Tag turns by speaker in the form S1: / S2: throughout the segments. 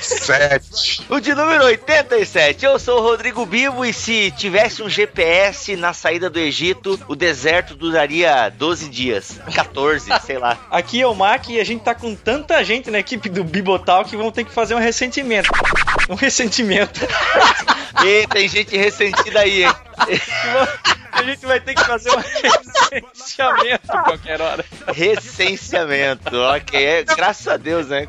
S1: Sete.
S2: O de número 87. Eu sou o Rodrigo Bibo e se tivesse um GPS na saída do Egito, o deserto duraria 12 dias. 14, sei lá.
S1: Aqui é o Mac e a gente tá com tanta gente na equipe do Bibotal que vão ter que fazer um ressentimento. Um ressentimento.
S2: E tem gente ressentida aí, hein?
S1: A gente vai ter que fazer um recenseamento a qualquer hora.
S2: Recenseamento, ok. É, graças a Deus, né?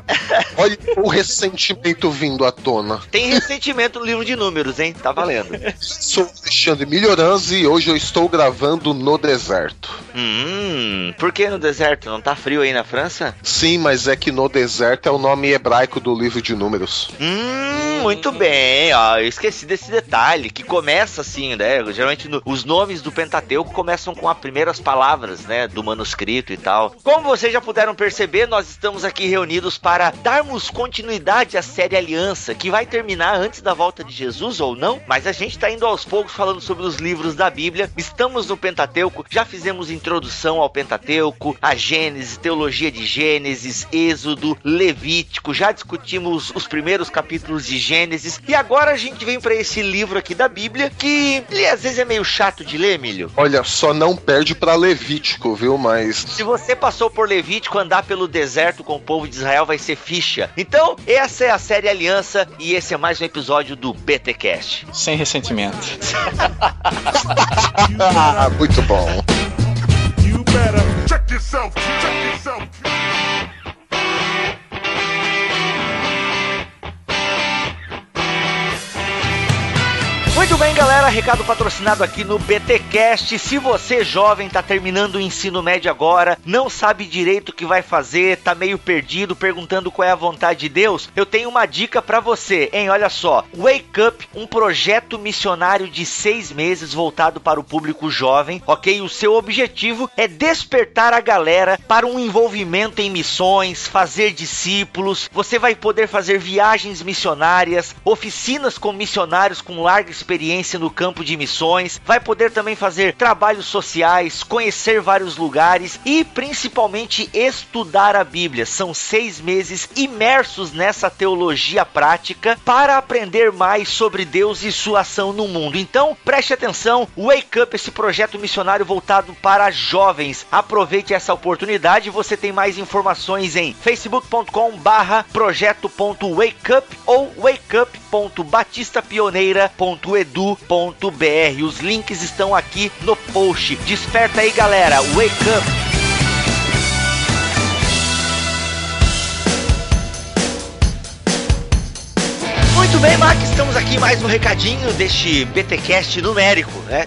S3: Olha o ressentimento vindo à tona.
S2: Tem ressentimento no livro de números, hein? Tá valendo.
S3: Sou Alexandre Melhoranzi e hoje eu estou gravando no deserto.
S2: Hum, por que no deserto? Não tá frio aí na França?
S3: Sim, mas é que no deserto é o nome hebraico do livro de números.
S2: Hum, muito bem, ó, eu esqueci desse detalhe, que começa assim, né, geralmente no- os nomes do Pentateuco começam com as primeiras palavras, né, do manuscrito e tal. Como vocês já puderam perceber, nós estamos aqui reunidos para darmos continuidade à série Aliança, que vai terminar antes da volta de Jesus ou não, mas a gente tá indo aos poucos falando sobre os livros da Bíblia, estamos no Pentateuco, já fizemos introdução ao Pentateuco, a Gênesis, teologia de Gênesis, Êxodo, Levítico, já discutimos os primeiros capítulos de Gênesis e agora a gente vem para esse livro aqui da Bíblia que ele às vezes é meio chato de ler, Milho.
S3: Olha, só não perde pra Levítico, viu? Mas
S2: Se você passou por Levítico, andar pelo deserto com o povo de Israel vai ser ficha. Então, essa é a série Aliança e esse é mais um episódio do BTcast.
S1: Sem ressentimento.
S3: ah, muito bom.
S4: You better check yourself. Check yourself.
S2: Bem, galera, recado patrocinado aqui no BTcast. Se você jovem tá terminando o ensino médio agora, não sabe direito o que vai fazer, tá meio perdido, perguntando qual é a vontade de Deus, eu tenho uma dica pra você, hein? Olha só, Wake Up, um projeto missionário de seis meses voltado para o público jovem, ok? O seu objetivo é despertar a galera para um envolvimento em missões, fazer discípulos. Você vai poder fazer viagens missionárias, oficinas com missionários com larga experiência no campo de missões, vai poder também fazer trabalhos sociais, conhecer vários lugares e principalmente estudar a Bíblia. São seis meses imersos nessa teologia prática para aprender mais sobre Deus e sua ação no mundo. Então preste atenção, Wake Up, esse projeto missionário voltado para jovens. Aproveite essa oportunidade. Você tem mais informações em facebook.com barra projeto.wakeup ou wakeup.batistapioneira.edu.br. Os links estão aqui no post. Desperta aí, galera. Wake up! Muito bem, Mac, estamos aqui mais um recadinho deste BTcast numérico, né?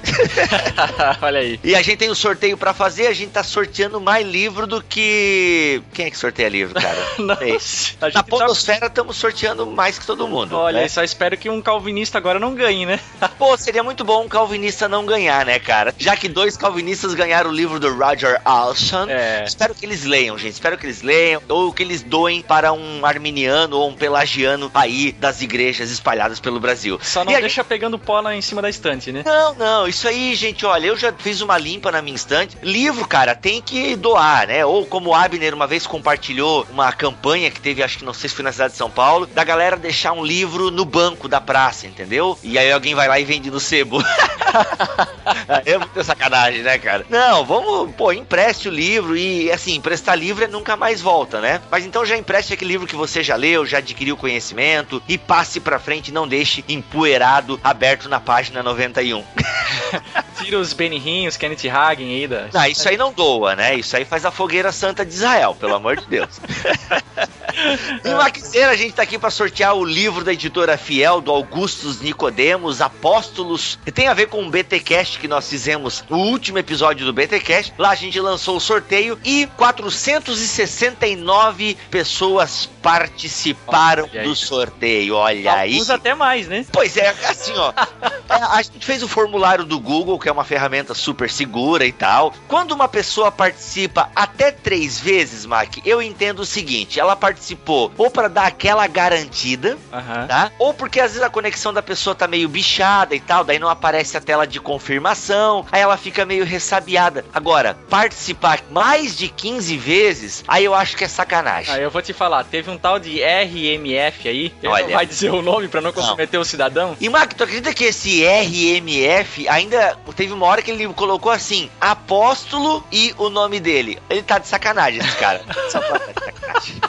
S1: Olha aí.
S2: E a gente tem um sorteio pra fazer, a gente tá sorteando mais livro do que. Quem é que sorteia livro, cara?
S1: Não, a
S2: Na
S1: tá-
S2: Podosfera estamos sorteando mais que todo mundo.
S1: Olha,
S2: né?
S1: só espero que um calvinista agora não ganhe, né?
S2: Pô, seria muito bom um calvinista não ganhar, né, cara? Já que dois calvinistas ganharam o livro do Roger Alson.
S1: É.
S2: Espero que eles leiam, gente. Espero que eles leiam. Ou que eles doem para um arminiano ou um pelagiano aí das igrejas espalhadas pelo Brasil.
S1: Só não
S2: E
S1: deixa pegando pó lá em cima da estante, né?
S2: Não, não, isso aí, gente, olha, eu já fiz uma limpa na minha estante. Livro, cara, tem que doar, né? Ou como o Abner uma vez compartilhou uma campanha que teve, acho que não sei se foi na cidade de São Paulo, da galera deixar um livro no banco da praça, entendeu? E aí alguém vai lá e vende no sebo. é muita sacanagem, né, cara? Não, vamos, pô, empreste o livro e, assim, emprestar livro é nunca mais volta, né? Mas então já empreste aquele livro que você já leu, já adquiriu conhecimento e passe pra frente, não deixe empoeirado, aberto na página 91.
S1: Tira os Benihim, os Kenneth Hagen aí da...
S2: Ah, isso aí não doa, né? Isso aí faz a fogueira santa de Israel, pelo amor de Deus. E Maquiseira, a gente tá aqui pra sortear o livro da editora Fiel, do Augustus Nicodemos, Apóstolos, que tem a ver com o BTcast que nós fizemos no último episódio do BTcast. Lá a gente lançou o sorteio e 469 pessoas participaram
S1: aí.
S2: do sorteio. Olha aí.
S1: Alguns até mais, né?
S2: Pois é, assim, ó. é, a gente fez o formulário do Google, que é uma ferramenta super segura e tal. Quando uma pessoa participa até três vezes, Mac, eu entendo o seguinte: ela participou ou para dar aquela garantida,
S1: Aham.
S2: tá? Ou porque às vezes a conexão da pessoa tá meio bichada e tal, daí não aparece a tela de confirmação, aí ela fica meio ressabiada. Agora, participar mais de 15 vezes, aí eu acho que é sacanagem.
S1: Ah, eu vou te falar, teve um tal de RMF aí, ele
S2: Olha.
S1: não vai dizer o nome pra não comprometer o cidadão.
S2: E, Mac, tu acredita que esse RMF ainda teve uma hora que ele colocou assim, apóstolo e o nome dele. Ele tá de sacanagem, esse cara. Só pra tá de sacanagem.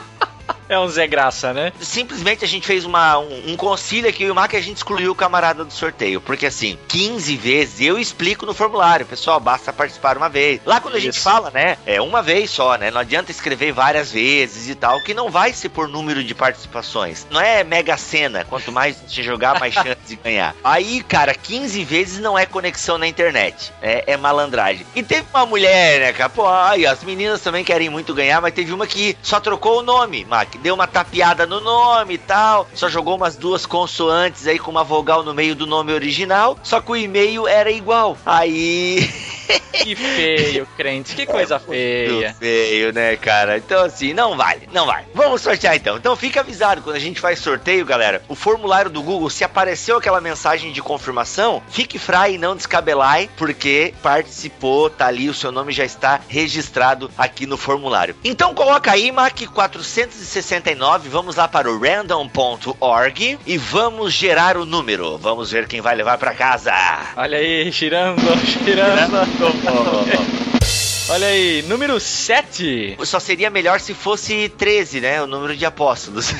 S1: É um Zé Graça, né?
S2: Simplesmente a gente fez uma, um, um concílio aqui, o Mac, e a gente excluiu o camarada do sorteio. Porque assim, 15 vezes, eu explico no formulário, pessoal, basta participar uma vez. Lá quando a gente fala, né, é uma vez só, né? Não adianta escrever várias vezes e tal, que não vai ser por número de participações. Não é mega cena, quanto mais você jogar, mais chance de ganhar. Aí, cara, 15 vezes não é conexão na internet, é, é malandragem. E teve uma mulher, né, cara, pô, aí as meninas também querem muito ganhar, mas teve uma que só trocou o nome, Mac, deu uma tapeada no nome e tal, só jogou umas duas consoantes aí com uma vogal no meio do nome original, só que o e-mail era igual. Aí...
S1: Que feio, crente, que coisa feia.
S2: Muito feio, né, cara? Então, assim, não vale, não vale. Vamos sortear então. Então, fica avisado, quando a gente faz sorteio, galera, o formulário do Google, se apareceu aquela mensagem de confirmação, fique frai e não descabelai, porque participou, tá ali, o seu nome já está registrado aqui no formulário. Então, coloca aí, Mac 469, vamos lá para o random.org e vamos gerar o número. Vamos ver quem vai levar para casa.
S1: Olha aí, girando, girando. 어, 어, 어. 어. Olha aí, número 7.
S2: Só seria melhor se fosse 13, né? O número de apóstolos.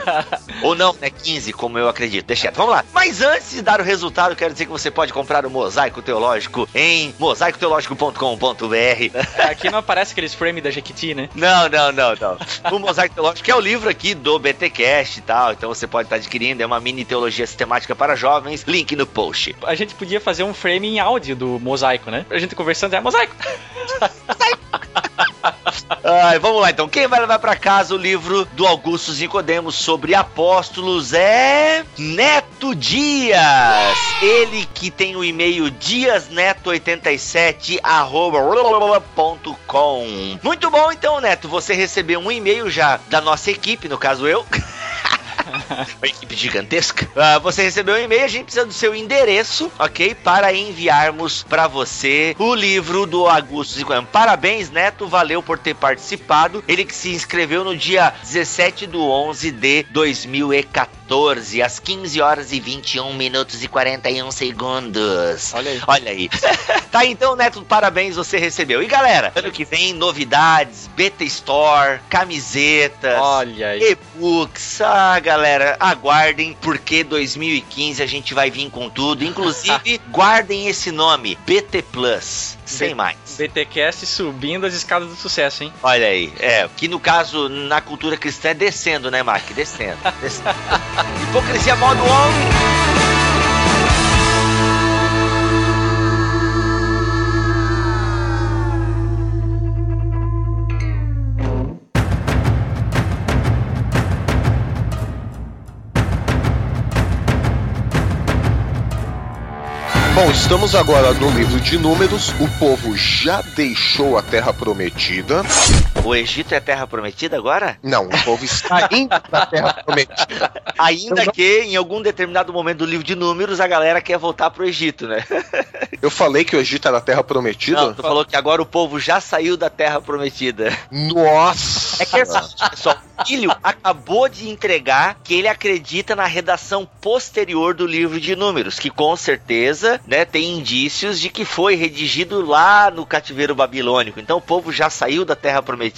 S2: Ou não, né? 15, como eu acredito. Deixa quieto. Vamos lá. Mas antes de dar o resultado, quero dizer que você pode comprar o Mosaico Teológico em mosaicoteológico.com.br.
S1: Aqui não aparece aqueles frames da Jequiti, né?
S2: Não, não, não, não. O Mosaico Teológico é o livro aqui do BTcast e tal. Então você pode estar adquirindo. É uma mini teologia sistemática para jovens. Link no post.
S1: A gente podia fazer um frame em áudio do mosaico, né? A gente conversando, é mosaico.
S2: Ai, vamos lá então. Quem vai levar pra casa o livro do Augusto Nicodemos sobre apóstolos é Neto Dias. Ele que tem o e-mail diasneto87@com. Muito bom então, Neto. Você recebeu um e-mail já da nossa equipe, no caso eu. Uma equipe gigantesca. Ah, você recebeu um e-mail, a gente precisa do seu endereço, ok? Para enviarmos para você o livro do Augusto Zicoiano. Parabéns, Neto, valeu por ter participado. Ele que se inscreveu no dia 17 do 11 de 2014, às 15 horas e 21 minutos e 41 segundos.
S1: Olha aí.
S2: Olha aí. tá, então, Neto, parabéns, você recebeu. E galera, ano que vem, novidades, Beta Store, camisetas
S1: Olha
S2: e-books. Ah, galera, aguardem, porque 2015 a gente vai vir com tudo. Inclusive, guardem esse nome, BT Plus. Sem
S1: B-
S2: mais.
S1: BTcast subindo as escadas do sucesso, hein?
S2: Olha aí, é, que no caso, na cultura cristã é descendo, né, Mark? Descendo. descendo. Hipocrisia modo homem.
S3: Bom, estamos agora no livro de Números. O povo já deixou a Terra Prometida.
S2: O Egito é terra prometida agora?
S3: Não, o povo está indo para a Terra Prometida.
S2: Ainda que em algum determinado momento do livro de números a galera quer voltar pro Egito, né?
S3: Eu falei que o Egito era a Terra Prometida?
S2: Não, tu falou que agora o povo já saiu da terra prometida.
S3: Nossa!
S2: É que assim, pessoal, o filho acabou de entregar que ele acredita na redação posterior do livro de números, que com certeza, né, tem indícios de que foi redigido lá no cativeiro babilônico. Então o povo já saiu da terra prometida,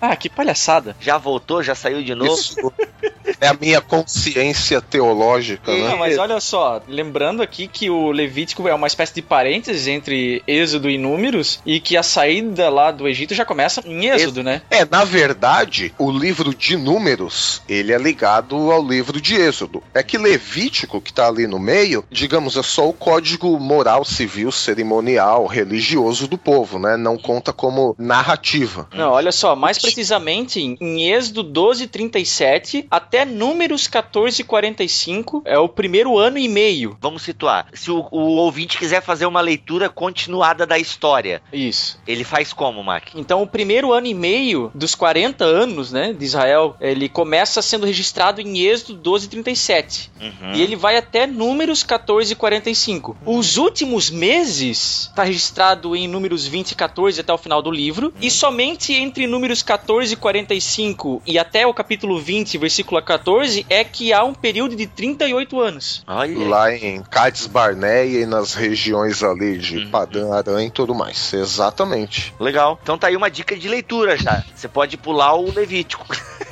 S1: Ah, que palhaçada.
S2: já voltou, já saiu de novo.
S3: Isso, É a minha consciência teológica,
S1: Não,
S3: né?
S1: mas olha só, lembrando aqui que o Levítico é uma espécie de parênteses entre Êxodo e Números e que a saída lá do Egito já começa em Êxodo, né?
S3: É, na verdade, o livro de Números, ele é ligado ao livro de Êxodo. É que Levítico, que tá ali no meio, digamos, é só o código moral, civil, cerimonial, religioso do povo, né? Não conta como narrativa.
S1: Não, olha só, mais precisamente em- Êxodo 12, 37 até Números 14, 45 é o primeiro ano e meio.
S2: Vamos situar. Se o, o ouvinte quiser fazer uma leitura continuada da história,
S1: Isso.
S2: ele faz como, Mac?
S1: Então, o primeiro ano e meio dos 40 anos, né, de Israel, ele começa sendo registrado em Êxodo 12, 37.
S2: Uhum.
S1: E ele vai até Números 14 e 45. Os últimos meses está registrado em Números 20 e 14 até o final do livro. E somente entre Números 14 e 45 e até o capítulo 20, versículo 14, é que há um período de 38 anos.
S2: Olha.
S3: Lá em Cades Barneia e nas regiões ali de
S2: Uhum.
S3: Padã, Aranha e tudo mais. Exatamente.
S2: Legal. Então tá aí uma dica de leitura já. Você pode pular o Levítico.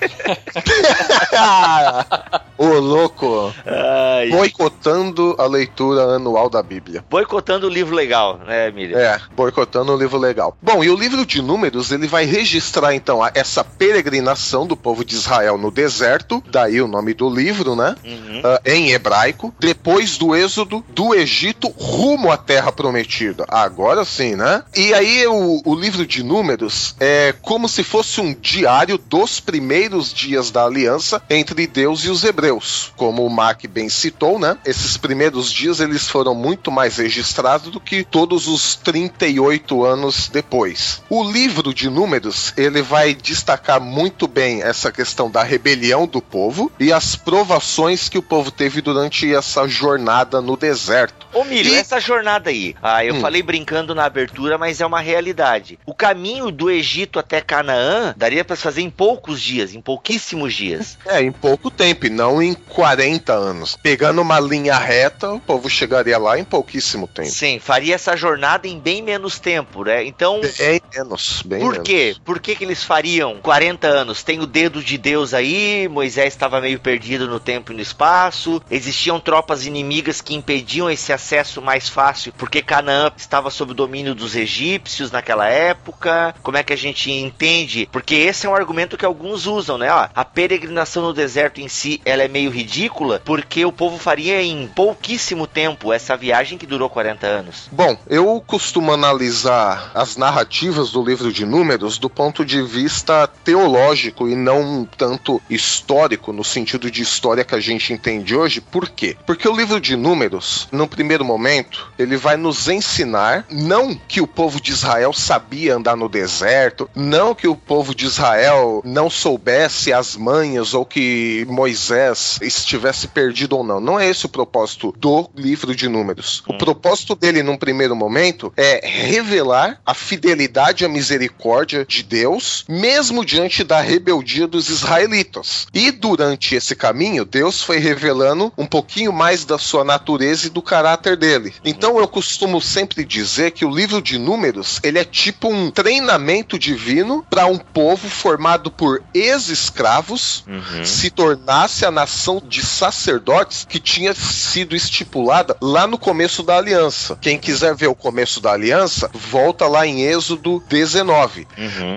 S3: Ô, louco!
S2: Ai.
S3: Boicotando a leitura anual da Bíblia.
S2: Boicotando o livro legal, né, Miriam?
S3: É, boicotando o livro legal. Bom, e o livro de Números, ele vai registrar então a- essa peregrinação do povo de Israel no deserto, daí o nome do livro, né?
S2: Uhum.
S3: Ah, em hebraico, depois do êxodo do Egito rumo à terra prometida. Agora sim, né? E aí o, o livro de Números é como se fosse um diário dos primeiros dias da aliança entre Deus e os hebreus. Como o Mark bem citou, né? Esses primeiros dias eles foram muito mais registrados do que todos os 38 anos depois. O livro de Números, ele vai destacar muito bem essa questão da rebelião do povo e as provações que o povo teve durante essa jornada no deserto.
S2: Ô, Miriam,
S3: E-
S2: essa jornada aí, ah, eu
S3: Hum.
S2: falei brincando na abertura, mas é uma realidade. O caminho do Egito até Canaã daria pra se fazer em poucos dias, em pouquíssimos dias.
S3: É, em pouco tempo, e não em 40 anos. Pegando uma linha reta, o povo chegaria lá em pouquíssimo tempo.
S2: Sim, faria essa jornada em bem menos tempo, né? Então,
S3: Bem menos, bem
S2: por
S3: menos.
S2: quê? Por que, que eles fariam 40 anos? Tem o dedo de Deus aí, Moisés estava meio perdido no tempo e no espaço, existiam tropas inimigas que impediam esse acesso mais fácil, porque Canaã estava sob o domínio dos egípcios naquela época. Como é que a gente entende? Porque esse é um argumento que alguns usam, né? Ó, a peregrinação no deserto em si, ela é meio ridícula, porque o povo faria em pouquíssimo tempo essa viagem que durou 40 anos.
S3: Bom, eu costumo analisar as narrativas do livro de Números do ponto de vista teológico e não tanto histórico, no sentido de história que a gente entende hoje. Por quê? Porque o livro de Números, no primeiro momento, ele vai nos ensinar não que o povo de Israel sabia andar no deserto, não que o povo de Israel não soubesse as manhas ou que Moisés estivesse perdido ou não. Não é esse o propósito do livro de Números. O propósito dele, num primeiro momento, é revelar a fidelidade e a misericórdia de Deus, mesmo diante da rebeldia dos israelitas. E durante esse caminho, Deus foi revelando um pouquinho mais da sua natureza e do caráter dele. Então eu costumo sempre dizer que o livro de Números, ele é tipo um treinamento divino para um povo formado por ex-escravos se tornasse a nação de sacerdotes que tinha sido estipulada lá no começo da aliança. Quem quiser ver o começo da aliança, volta lá em Êxodo 19.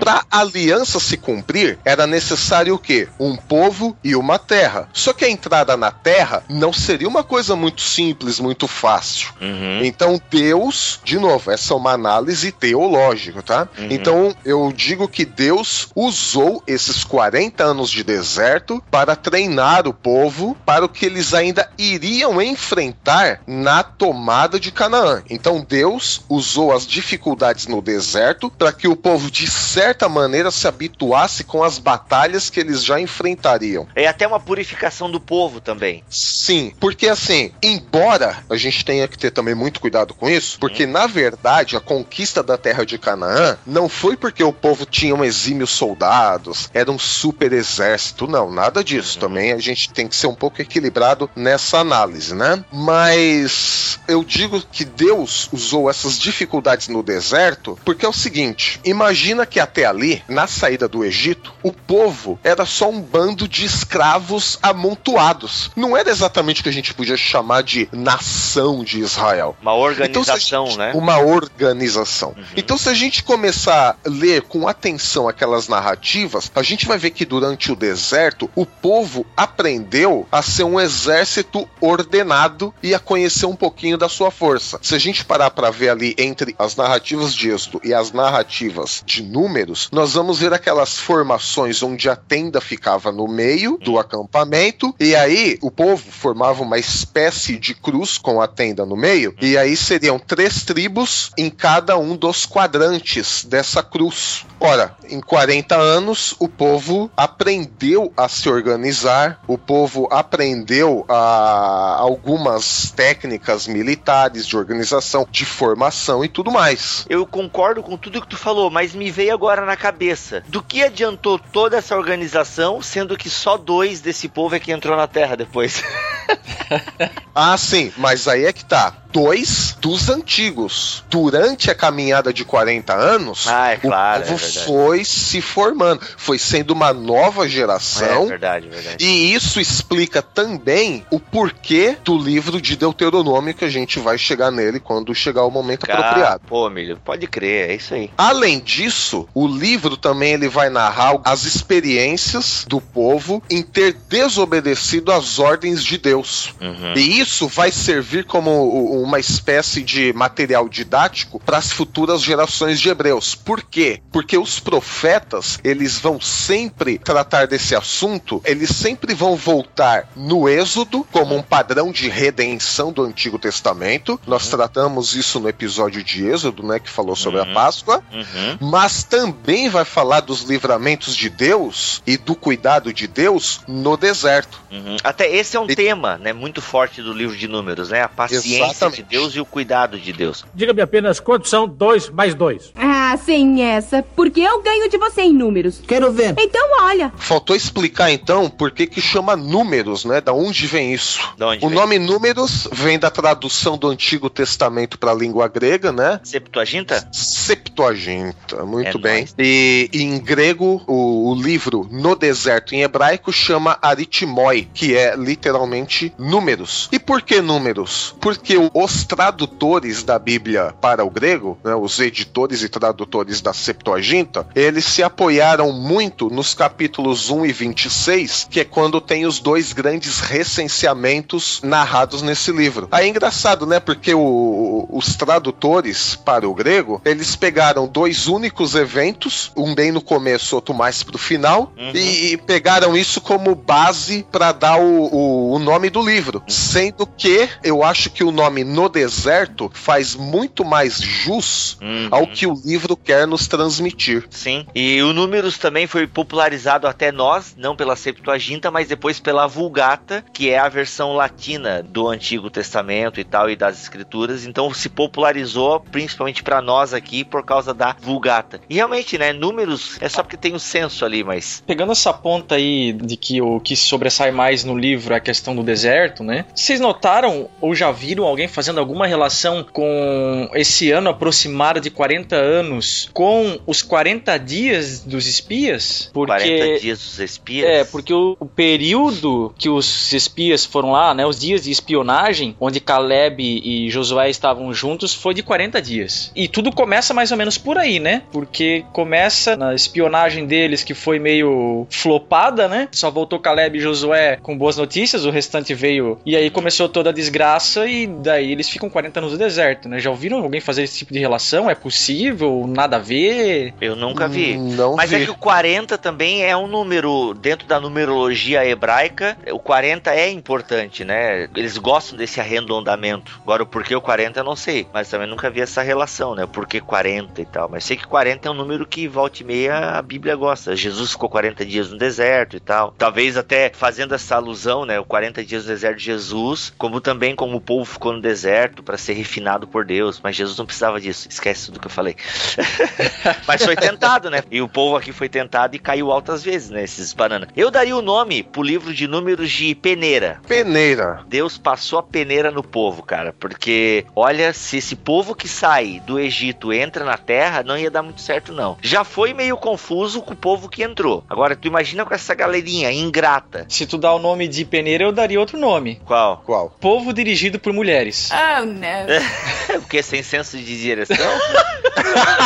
S3: Para a aliança se cumprir, era necessário o quê? Um povo e uma terra. Só que a entrada na terra não seria uma coisa muito simples, muito fácil. Então Deus, de novo, essa é uma análise teológica, tá? Então eu digo que Deus usou esses 40 anos de deserto para treinar o povo para o que eles ainda iriam enfrentar na tomada de Canaã. Então Deus usou as dificuldades no deserto para que o povo de certa maneira se habituasse com as batalhas que eles já enfrentariam.
S2: É até uma purificação do povo também.
S3: Sim, porque assim, embora a gente tenha que ter também muito cuidado com isso, porque na verdade a conquista da terra de Canaã não foi porque o povo tinha um exímio soldados, era um super exército, não, nada disso. Também a gente gente tem que ser um pouco equilibrado nessa análise, né? Mas eu digo que Deus usou essas dificuldades no deserto porque é o seguinte: imagina que até ali, na saída do Egito, o povo era só um bando de escravos amontoados. Não era exatamente o que a gente podia chamar de nação de Israel.
S2: Uma organização,
S3: então, gente,
S2: né?
S3: Uma organização. Uhum. Então, se a gente começar a ler com atenção aquelas narrativas, a gente vai ver que durante o deserto, o povo aprendeu a ser um exército ordenado e a conhecer um pouquinho da sua força. Se a gente parar para ver ali entre as narrativas de Êxodo e as narrativas de números, nós vamos ver aquelas formações onde a tenda ficava no meio do acampamento e aí o povo formava uma espécie de cruz com a tenda no meio e aí seriam três tribos em cada um dos quadrantes dessa cruz. Ora, em 40 anos o povo aprendeu a se organizar, o povo aprendeu a algumas técnicas militares de organização, de formação e tudo mais.
S2: Eu concordo com tudo que tu falou, mas me veio agora na cabeça. Do que adiantou toda essa organização, sendo que só dois desse povo é que entrou na Terra depois?
S3: ah, sim, mas aí é que tá dois dos antigos. Durante a caminhada de 40 anos,
S2: ah, é claro,
S3: o povo
S2: é
S3: foi se formando, foi sendo uma nova geração.
S2: É verdade, verdade.
S3: E isso explica também o porquê do livro de Deuteronômio que a gente vai chegar nele quando chegar o momento
S2: Cara,
S3: apropriado.
S2: Pô, milho, pode crer, é isso aí.
S3: Além disso, o livro também ele vai narrar as experiências do povo em ter desobedecido às ordens de Deus.
S2: Uhum.
S3: E isso vai servir como uma espécie de material didático para as futuras gerações de hebreus. Por quê? Porque os profetas, eles vão sempre tratar desse assunto, eles sempre vão voltar no Êxodo como um padrão de redenção do Antigo Testamento. Nós tratamos isso no episódio de Êxodo, né, que falou sobre
S2: Uhum.
S3: a Páscoa,
S2: Uhum.
S3: mas também vai falar dos livramentos de Deus e do cuidado de Deus no deserto.
S2: Uhum. Até esse é um
S3: E-
S2: tema, né, muito forte do livro de números, né? A paciência
S3: Exatamente.
S2: De Deus e o cuidado de Deus.
S5: Diga-me apenas quantos são dois mais dois.
S6: Ah, sem essa, porque eu ganho de você em números.
S7: Quero ver.
S6: Então olha,
S3: Faltou explicar então por que que chama números, né? Da onde vem isso?
S2: Da onde
S3: o
S2: vem?
S3: nome números vem da tradução do Antigo Testamento para a língua grega, né?
S2: Septuaginta?
S3: Septuaginta, muito
S2: É
S3: bem.
S2: nóis.
S3: E em grego, o, o livro no deserto em hebraico chama aritmoi, que é literalmente números. E por que números? Porque os tradutores da Bíblia para o grego, né, os editores e tradutores da Septuaginta, eles se apoiaram muito nos capítulos 1 e 26, que é quando tem os dois grandes recenseamentos narrados nesse livro. Aí é engraçado, né? Porque o- os tradutores para o grego, eles pegaram dois únicos eventos, um bem no começo, outro mais pro final,
S2: Uhum.
S3: e, e pegaram isso como base para dar o, o- o nome do livro. Sendo que eu acho que o nome No Deserto faz muito mais jus
S2: Uhum.
S3: ao que o livro quer nos transmitir.
S2: Sim. E o Números também foi popularizado até nós, não pela Septuaginta, mas depois pela Vulgata, que é a versão latina do Antigo Testamento e tal, e das Escrituras. Então se popularizou principalmente para nós aqui por causa da Vulgata. E realmente, né? Números é só porque tem o censo ali, mas.
S1: Pegando essa ponta aí de que o que sobressai mais no livro é a questão do deserto, né? Vocês notaram ou já viram alguém fazendo alguma relação com esse ano aproximado de 40 anos com os 40 dias dos espias? Porque
S2: 40 dias dos espias.
S1: é, porque o, o período que os espias foram lá, né, os dias de espionagem, onde Caleb e Josué estavam juntos, foi de 40 dias. E tudo começa mais ou menos por aí, né? Porque começa na espionagem deles que foi meio flopada, né? Só voltou Caleb e Josué com boas notícias, o restante veio e aí começou toda a desgraça e daí eles ficam 40 anos no deserto, né? Já ouviram alguém fazer esse tipo de relação? É possível? Nada a ver?
S2: Eu nunca vi.
S3: Não
S2: Mas
S3: vi.
S2: é que o 40 também é um número, dentro da numerologia hebraica, o 40 é importante, né? Eles gostam desse arredondamento. Agora, o porquê o 40 eu não sei, mas também nunca vi essa relação, né? O porquê 40 e tal. Mas sei que 40 é um número que volta e meia a Bíblia gosta. Jesus ficou 40 dias no deserto e tal. Talvez até fazendo essa alusão, né? O 40 dias no deserto de Jesus, como também como o povo ficou no deserto para ser refinado por Deus. Mas Jesus não precisava disso. Esquece tudo que eu falei. Mas foi tentado, né? E o povo aqui foi tentado e caiu altas vezes, né? Esses bananas. Eu daria o nome pro livro de números de peneira.
S3: Peneira.
S2: Deus passou a peneira no povo, cara. Porque, olha, se esse povo que sai do Egito entra na terra, não ia dar muito certo, não. Já foi meio confuso com o povo que entrou. Agora, tu imagina com essa galerinha ingrata.
S1: Se tu dá o nome de peneira, eu daria outro nome.
S2: Qual?
S3: Qual?
S1: Povo dirigido por mulheres.
S6: Oh, não.
S2: Porque sem senso de direção?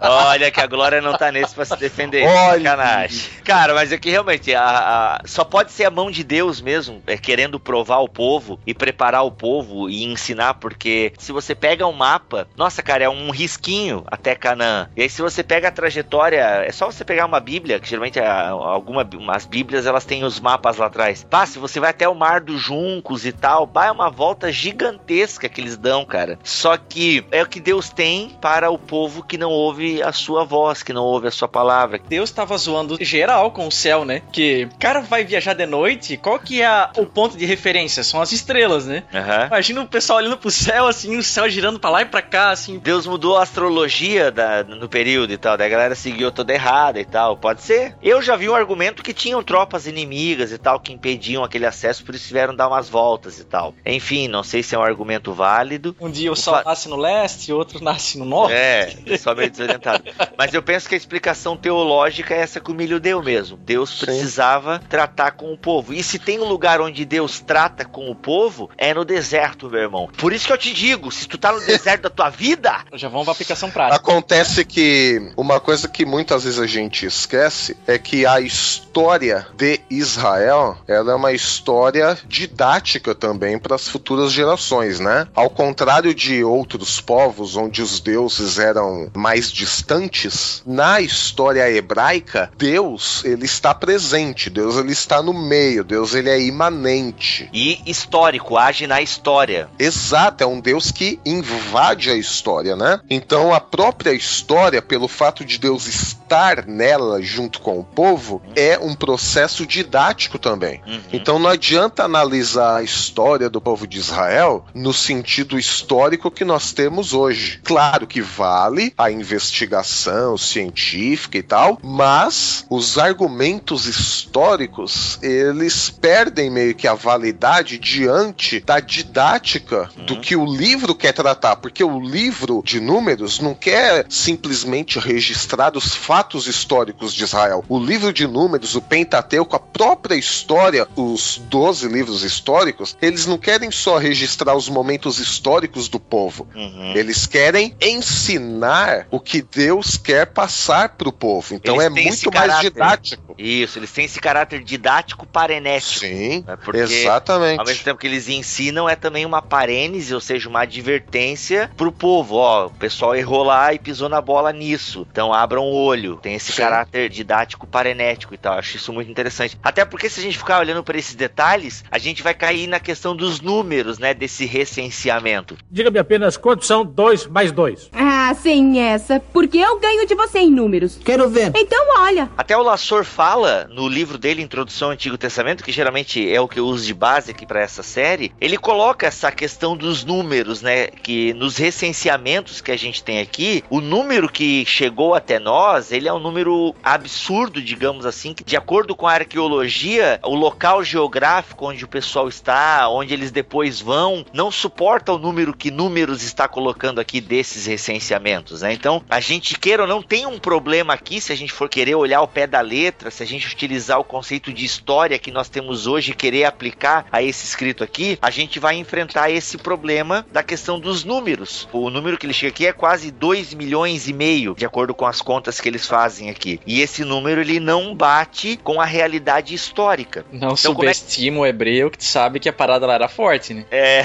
S2: Olha que a Glória não tá nesse pra se defender.
S3: Olha.
S2: Sacanagem. Cara, mas é que realmente a, a- só pode ser a mão de Deus mesmo, é, querendo provar o povo e preparar o povo e ensinar, porque se você pega um mapa, nossa, cara, é um risquinho até Canaã. E aí se você pega a trajetória, é só você pegar uma Bíblia, que geralmente a- alguma, umas Bíblias elas têm os mapas lá atrás. Pá, se você vai até o Mar dos Juncos e tal, pá, é uma volta gigantesca que eles dão, cara. Só que é o que Deus tem para o povo que não ouve a sua voz, que não ouve a sua palavra.
S1: Deus tava zoando geral com o céu, né? Que o cara vai viajar de noite, qual que é a- o ponto de referência? São as estrelas, né?
S2: Aham.
S1: Imagina o pessoal olhando pro céu, assim, o céu girando pra lá e pra cá, assim.
S2: Deus mudou a astrologia da- no período e tal, daí a galera seguiu toda errada e tal. Pode ser. Eu já vi um argumento que tinham tropas inimigas e tal que impediam aquele acesso, por isso tiveram dar umas voltas e tal. Enfim, não sei se é um argumento válido.
S1: Um dia o sol
S2: Fa-
S1: nasce no leste, outro nasce no norte.
S2: É, só meio desorientado. Mas eu penso que a explicação teológica é essa que o milho deu mesmo. Deus
S3: Sim.
S2: precisava tratar com o povo. E se tem um lugar onde Deus trata com o povo, é no deserto, meu irmão. Por isso que eu te digo, se tu tá no deserto da tua vida,
S1: Já vamos pra aplicação prática.
S3: Acontece que uma coisa que muitas vezes a gente esquece é que a história de Israel ela é uma história didática também para as futuras gerações, né? Ao contrário de outros povos onde os deuses eram mais distantes, na história hebraica, Deus ele está presente, Deus ele está no meio, Deus ele é imanente.
S2: e histórico, age na história.
S3: Exato, é um Deus que invade a história, né? Então a própria história, pelo fato de Deus estar nela junto com o povo, é um processo didático também.
S2: Uhum.
S3: Então não adianta analisar a história do povo de Israel no sentido histórico que nós temos hoje. Claro que vale a investigação científica e tal, mas os argumentos históricos, eles perdem meio que a validade diante da didática do que o livro quer tratar, porque o livro de números não quer simplesmente registrar os fatos históricos de Israel. O livro de números, o Pentateuco, a própria história, os 12 livros históricos, eles não querem só registrar os momentos históricos do povo.
S2: Uhum.
S3: Eles querem ensinar o que Deus quer passar para o povo. Então
S2: Eles
S3: é muito mais
S2: caráter.
S3: didático.
S2: Isso, eles têm esse caráter didático parenético.
S3: Sim,
S2: É porque,
S3: exatamente.
S2: Ao mesmo tempo que eles ensinam, é também uma parênese, ou seja, uma advertência pro povo. Ó, o pessoal errou lá e pisou na bola nisso. Então abram o olho. Tem esse
S3: Sim.
S2: caráter didático parenético e tal. Acho isso muito interessante. Até porque se a gente ficar olhando para esses detalhes, a gente vai cair na questão dos números, né? Desse recenseamento.
S5: Diga-me apenas quantos são dois mais dois.
S6: Ah, sem essa. Porque eu ganho de você em números.
S7: Quero ver.
S6: Então olha.
S2: Até o Lassor fala no livro dele, Introdução ao Antigo Testamento, que geralmente é o que eu uso de base aqui para essa série. Ele coloca essa questão dos números, né? Que nos recenseamentos que a gente tem aqui, o número que chegou até nós, ele é um número absurdo, digamos assim, que de acordo com a arqueologia, o local geográfico onde o pessoal está, onde eles depois vão, não suporta o número que números está colocando aqui desses recenseamentos, né? Então, a gente queira ou não tem um problema aqui se a gente for querer olhar o pé da letra, se a gente utilizar o conceito de história que nós temos hoje e querer aplicar a esse escrito aqui, a gente vai enfrentar esse problema da questão dos números. O número que ele chega aqui é quase 2 milhões e meio, de acordo com as contas que eles fazem aqui. E esse número ele não bate com a realidade histórica.
S1: Não
S2: Então, é-
S1: subestima o hebreu que sabe que a parada lá era forte, né?
S2: É,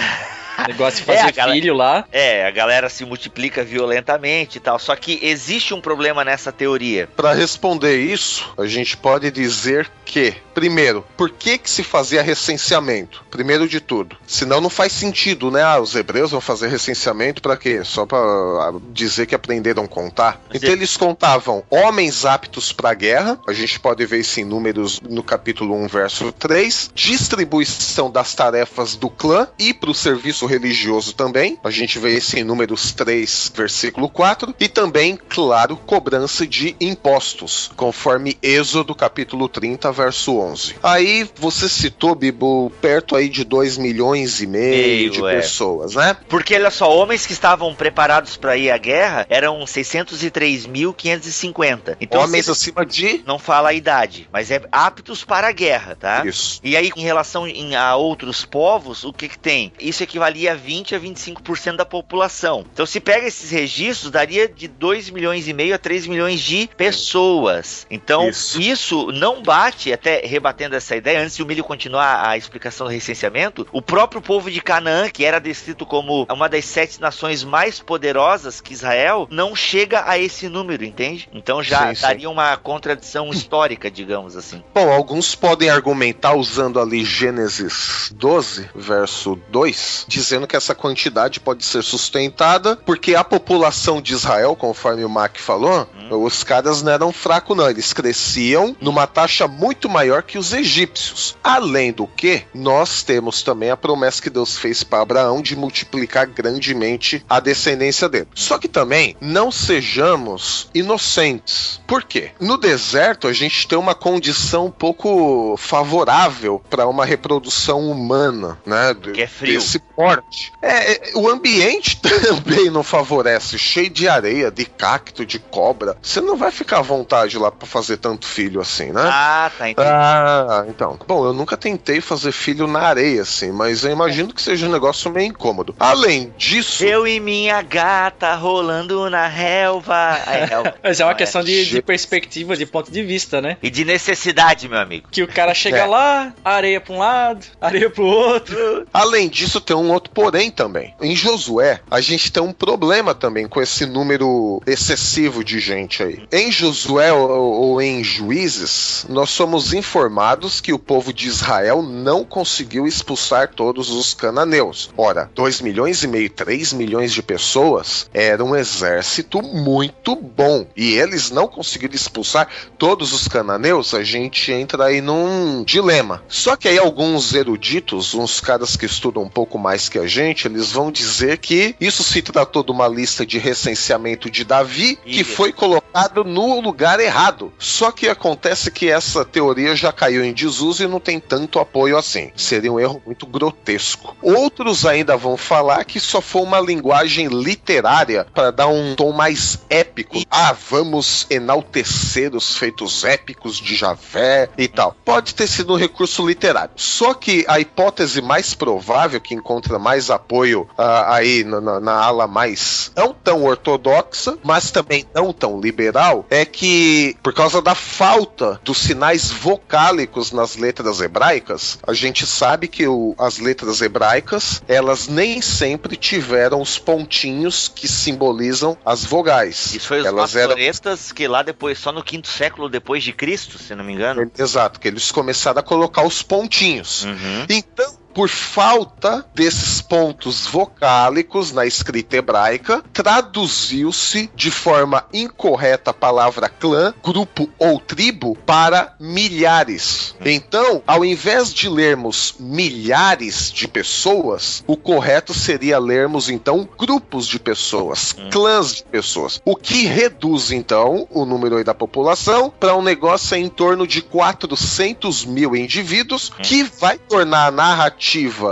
S1: Negócio de
S2: É,
S1: fazer
S2: a galera-
S1: filho lá.
S2: é, a galera se multiplica violentamente e tal. Só que existe um problema nessa teoria.
S3: Para responder isso, a gente pode dizer que, primeiro, por que que se fazia recenseamento? Primeiro de tudo, senão não faz sentido, né? Ah, os hebreus vão fazer recenseamento para quê? Só para dizer que aprenderam a contar.
S2: Mas
S3: Então
S2: é-
S3: eles contavam homens aptos para guerra. A gente pode ver isso em números no capítulo 1, verso 3, distribuição das tarefas do clã e para o serviço religioso também. A gente vê esse em Números 3, versículo 4. E também, claro, cobrança de impostos, conforme Êxodo capítulo 30, verso 11. Aí você citou, Bibo, perto aí de 2 milhões e meio,
S2: Meio,
S3: de
S2: é.
S3: pessoas, né?
S2: Porque olha só, homens que estavam preparados para ir à guerra eram 603.550. Então
S3: Homens acima de.
S2: não fala a idade, mas é aptos para a guerra, tá?
S3: Isso.
S2: E aí, em relação a outros povos, o que que tem? Isso equivalia a 20 a 25% da população. Então, se pega esses registros, daria de 2 milhões e meio a 3 milhões de pessoas. Então,
S3: Isso.
S2: isso, não bate, até rebatendo essa ideia, antes de o Milho continuar a explicação do recenseamento, o próprio povo de Canaã, que era descrito como uma das sete nações mais poderosas que Israel, não chega a esse número, entende? Então já
S3: Sim, sim.
S2: daria uma contradição histórica, digamos assim.
S3: Bom, alguns podem argumentar usando ali Gênesis 12, verso 2, dizendo que essa quantidade pode ser sustentada porque a população de Israel, conforme o Mac falou, os caras não eram fracos, não. Eles cresciam numa taxa muito maior que os egípcios. Além do que, nós temos também a promessa que Deus fez para Abraão de multiplicar grandemente a descendência dele. Só que também não sejamos inocentes. Por quê? No deserto a gente tem uma condição um pouco favorável para uma reprodução humana, né?
S2: Que é frio.
S3: Desse porte. É, é, o ambiente também não favorece, cheio de areia, de cacto, de cobra. Você não vai ficar à vontade lá para fazer tanto filho assim, né?
S2: Ah, tá, entendi.
S3: Ah, então. Bom, eu nunca tentei fazer filho na areia, assim, mas eu imagino que seja um negócio meio incômodo. Além disso,
S2: Eu e minha gata rolando na relva. É, relva.
S1: Mas é uma questão de, de perspectiva, de ponto de vista, né?
S2: E de necessidade, meu amigo.
S1: Que o cara chega
S3: É.
S1: lá, areia pra um lado, areia pro outro.
S3: além disso, tem um outro porém também. Em Josué, a gente tem um problema também com esse número excessivo de gente aí. Em Josué ou, ou em Juízes, nós somos informados que o povo de Israel não conseguiu expulsar todos os cananeus. Ora, 2 milhões e meio, 3 milhões de pessoas era um exército muito bom. E eles não conseguiram expulsar todos os cananeus, a gente entra aí num dilema. Só que aí alguns eruditos, uns caras que estudam um pouco mais que a gente, eles vão dizer que isso se tratou de uma lista de recenseamento de Davi que foi colocado no lugar errado. Só que acontece que essa teoria já caiu em desuso e não tem tanto apoio assim. Seria um erro muito grotesco. Outros ainda vão falar que só foi uma linguagem literária para dar um tom mais épico. Ah, vamos enaltecer os feitos épicos de Javé e tal. Pode ter sido um recurso literário. Só que a hipótese mais provável, que encontra mais apoio ah, aí na, na- na ala mais não tão ortodoxa, mas também não tão liberal, é que por causa da falta dos sinais vocálicos nas letras hebraicas, a gente sabe que o- as letras hebraicas elas nem sempre tiveram os pontinhos que simbolizam as vogais.
S2: Isso foi os
S3: elas eram
S2: que lá depois, só no quinto século depois de Cristo, se não me engano.
S3: Exato, que eles começaram a colocar os pontinhos.
S2: Uhum.
S3: Então, por falta desses pontos vocálicos na escrita hebraica, traduziu-se de forma incorreta a palavra clã, grupo ou tribo para milhares. Então, ao invés de lermos milhares de pessoas, o correto seria lermos então grupos de pessoas, clãs de pessoas, o que reduz então o número aí da população para um negócio em torno de 400 mil indivíduos, que vai tornar a narrativa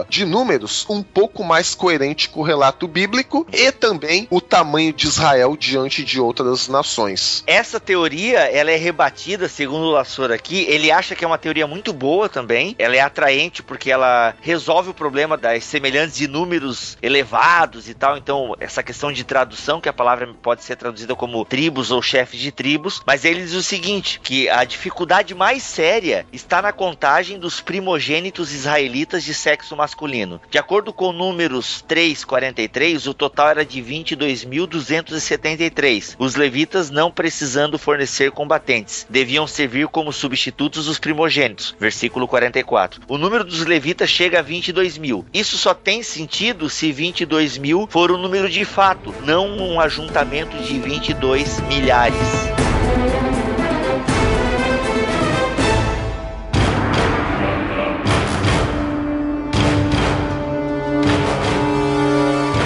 S3: de números um pouco mais coerente com o relato bíblico e também o tamanho de Israel diante de outras nações.
S2: Essa teoria, ela é rebatida, segundo o Lassor aqui, ele acha que é uma teoria muito boa também, ela é atraente porque ela resolve o problema das semelhantes de números elevados e tal, então essa questão de tradução, que a palavra pode ser traduzida como tribos ou chefes de tribos, mas ele diz o seguinte, que a dificuldade mais séria está na contagem dos primogênitos israelitas de sexo masculino. De acordo com números 343, o total era de 22.273. Os levitas não precisando fornecer combatentes, deviam servir como substitutos dos primogênitos. Versículo 44. O número dos levitas chega a 22 mil. Isso só tem sentido se 22 mil for o número de fato, não um ajuntamento de 22 milhares.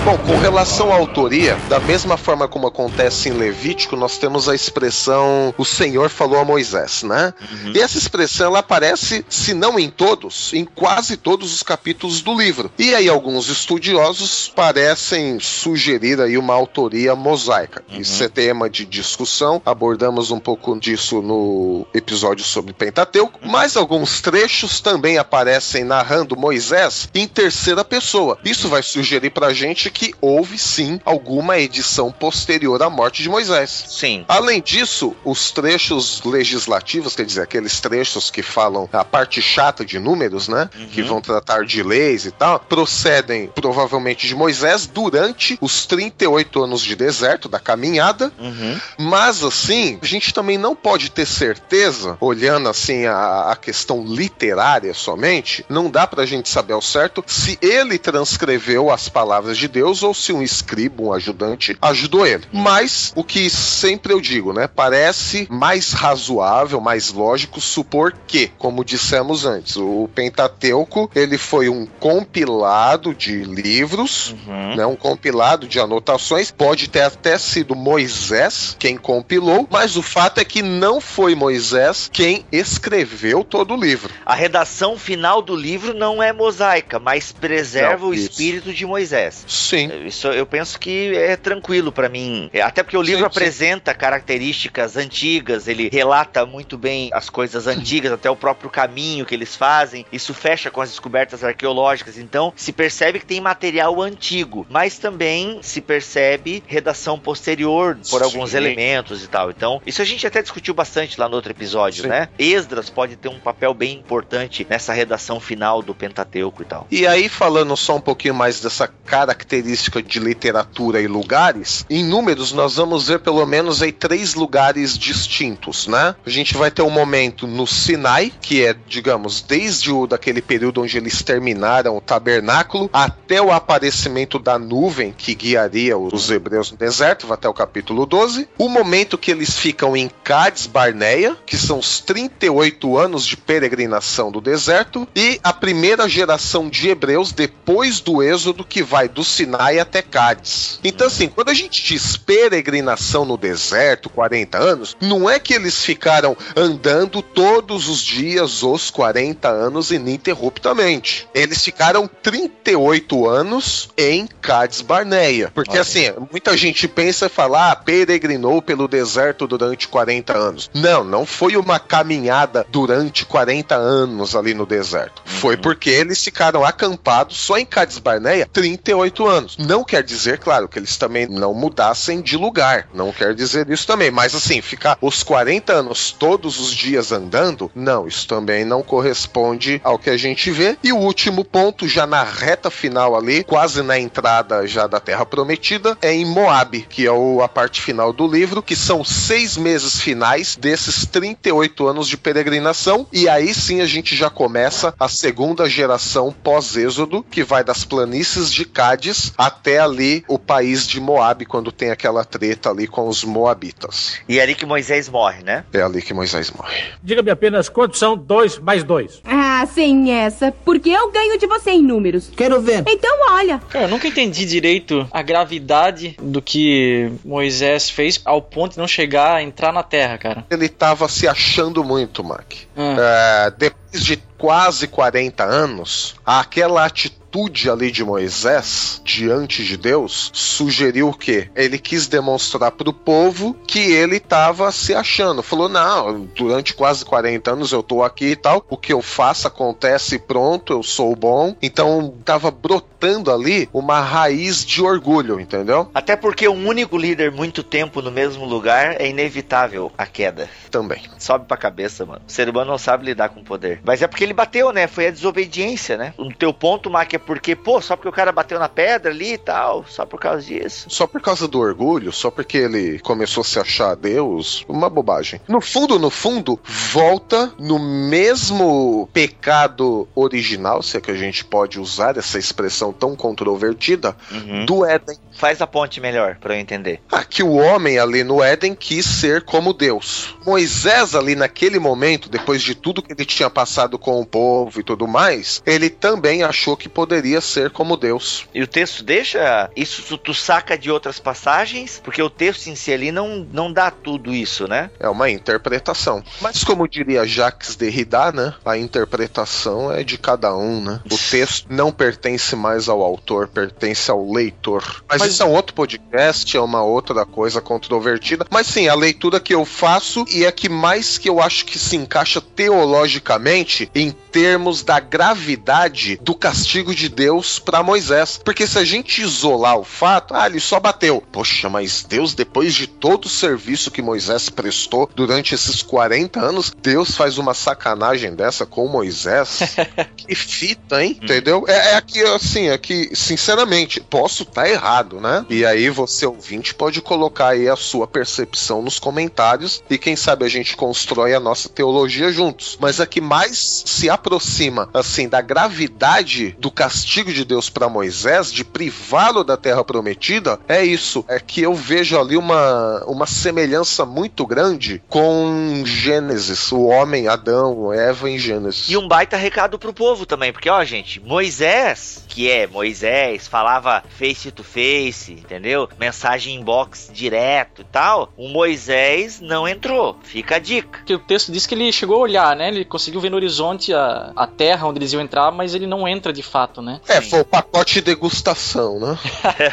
S3: Bom, com relação à autoria, da mesma forma como acontece em Levítico, nós temos a expressão o Senhor falou a Moisés, né? Uhum. E essa expressão ela aparece, se não em todos, em quase todos os capítulos do livro. E aí alguns estudiosos parecem sugerir aí uma autoria mosaica. Uhum. Isso é tema de discussão, abordamos um pouco disso no episódio sobre Pentateuco, uhum. mas alguns trechos também aparecem narrando Moisés em terceira pessoa. Isso vai sugerir pra gente que houve sim alguma edição posterior à morte de Moisés.
S2: Sim.
S3: Além disso, os trechos legislativos, quer dizer, aqueles trechos que falam a parte chata de números, né? Uhum. Que vão tratar de leis e tal, procedem provavelmente de Moisés durante os 38 anos de deserto, da caminhada. Uhum. Mas assim, a gente também não pode ter certeza, olhando assim a, a questão literária somente, não dá pra gente saber ao certo se ele transcreveu as palavras de Deus ou se um escriba, um ajudante, ajudou ele. Mas o que sempre eu digo, né? Parece mais razoável, mais lógico supor que, como dissemos antes, o Pentateuco ele foi um compilado de livros, uhum. né? Um compilado de anotações. Pode ter até sido Moisés quem compilou, mas o fato é que não foi Moisés quem escreveu todo o livro.
S2: A redação final do livro não é mosaica, mas preserva não, o espírito de Moisés.
S3: Sim.
S2: Isso eu penso que é tranquilo para mim. Até porque o livro sim, apresenta sim. características antigas, ele relata muito bem as coisas antigas, até o próprio caminho que eles fazem. Isso fecha com as descobertas arqueológicas. Então, se percebe que tem material antigo, mas também se percebe redação posterior por sim. alguns elementos e tal. Então, isso a gente até discutiu bastante lá no outro episódio, né? Esdras pode ter um papel bem importante nessa redação final do Pentateuco e tal.
S3: E aí, falando só um pouquinho mais dessa característica de literatura e lugares, em números nós vamos ver pelo menos aí três lugares distintos, né? A gente vai ter um momento no Sinai, que é, digamos, desde o daquele período onde eles terminaram o tabernáculo até o aparecimento da nuvem que guiaria os hebreus no deserto, até o capítulo 12. O momento que eles ficam em Cades Barneia, que são os 38 anos de peregrinação do deserto, e a primeira geração de hebreus depois do êxodo que vai do Sinai até Cádiz. Então, assim, quando a gente diz peregrinação no deserto, 40 anos, não é que eles ficaram andando todos os dias os 40 anos ininterruptamente. Eles ficaram 38 anos em Cádiz Barneia. Porque, Olha. assim, muita gente pensa e fala, ah, peregrinou pelo deserto durante 40 anos. Não, não foi uma caminhada durante 40 anos ali no deserto. Uhum. Foi porque eles ficaram acampados só em Cádiz Barneia 38 anos. Não quer dizer, claro, que eles também não mudassem de lugar. Não quer dizer isso também. Mas assim, ficar os 40 anos todos os dias andando, não, isso também não corresponde ao que a gente vê. E o último ponto, já na reta final ali, quase na entrada já da Terra Prometida, é em Moab, que é a parte final do livro, que são seis meses finais desses 38 anos de peregrinação. E aí sim a gente já começa a segunda geração pós-êxodo, que vai das planícies de Cádiz até ali o país de Moab, quando tem aquela treta ali com os moabitas.
S2: E é ali que Moisés morre, né?
S3: É ali que Moisés morre.
S5: Diga-me apenas quantos são dois mais dois.
S6: Ah, sem essa, porque eu ganho de você em números.
S7: Quero ver.
S6: Então olha.
S1: Cara, eu nunca entendi direito a gravidade do que Moisés fez ao ponto de não chegar a entrar na terra, cara.
S3: Ele tava se achando muito, Mac. Ah. É, depois de quase 40 anos, aquela atitude ali de Moisés diante de Deus sugeriu o quê? Ele quis demonstrar para o povo que ele estava se achando. Falou: "Não, durante quase 40 anos eu tô aqui e tal, o que eu faço acontece pronto, eu sou bom". Então tava brotando ali uma raiz de orgulho, entendeu?
S2: Até porque um único líder muito tempo no mesmo lugar é inevitável a queda.
S3: Também.
S2: Sobe pra cabeça, mano. O ser humano não sabe lidar com poder. Mas é porque ele bateu, né? Foi a desobediência, né? O teu ponto, Mac, é porque, pô, só porque o cara bateu na pedra ali e tal, só por causa disso.
S3: Só por causa do orgulho, só porque ele começou a se achar Deus, uma bobagem. No fundo, no fundo, volta no mesmo pecado original, se é que a gente pode usar essa expressão tão controvertida, uhum. do Éden.
S2: Faz a ponte melhor, para eu entender.
S3: Ah, que o homem ali no Éden quis ser como Deus. Moisés ali naquele momento, depois de tudo que ele tinha passado com o povo e tudo mais, ele também achou que poderia poderia ser como Deus.
S2: E o texto deixa isso, tu, tu saca de outras passagens, porque o texto em si ali não, não dá tudo isso, né?
S3: É uma interpretação. Mas como diria Jacques Derrida, né? A interpretação é de cada um, né? O texto não pertence mais ao autor, pertence ao leitor. Mas,
S1: Mas-
S3: isso é um outro podcast, é uma outra coisa controvertida. Mas sim, a leitura que eu faço e é que mais que eu acho que se encaixa teologicamente em termos da gravidade do castigo de Deus para Moisés. Porque se a gente isolar o fato, ah, ele só bateu. Poxa, mas Deus, depois de todo o serviço que Moisés prestou durante esses 40 anos, Deus faz uma sacanagem dessa com Moisés. que fita, hein? Entendeu? É, é aqui, assim, aqui, sinceramente, posso estar errado, né? E aí você, ouvinte, pode colocar aí a sua percepção nos comentários e quem sabe a gente constrói a nossa teologia juntos. Mas a que mais se aproxima, assim, da gravidade do castigo de Deus para Moisés, de privá-lo da terra prometida, é isso. É que eu vejo ali uma, uma semelhança muito grande com Gênesis, o homem, Adão, Eva em Gênesis.
S2: E um baita recado pro povo também, porque ó, gente, Moisés, que é Moisés, falava face to face, entendeu? Mensagem inbox direto e tal. O Moisés não entrou. Fica a dica.
S1: Porque o texto diz que ele chegou a olhar, né? Ele conseguiu ver no horizonte a, a terra onde eles iam entrar, mas ele não entra de fato, né?
S3: É, foi o pacote de degustação, né?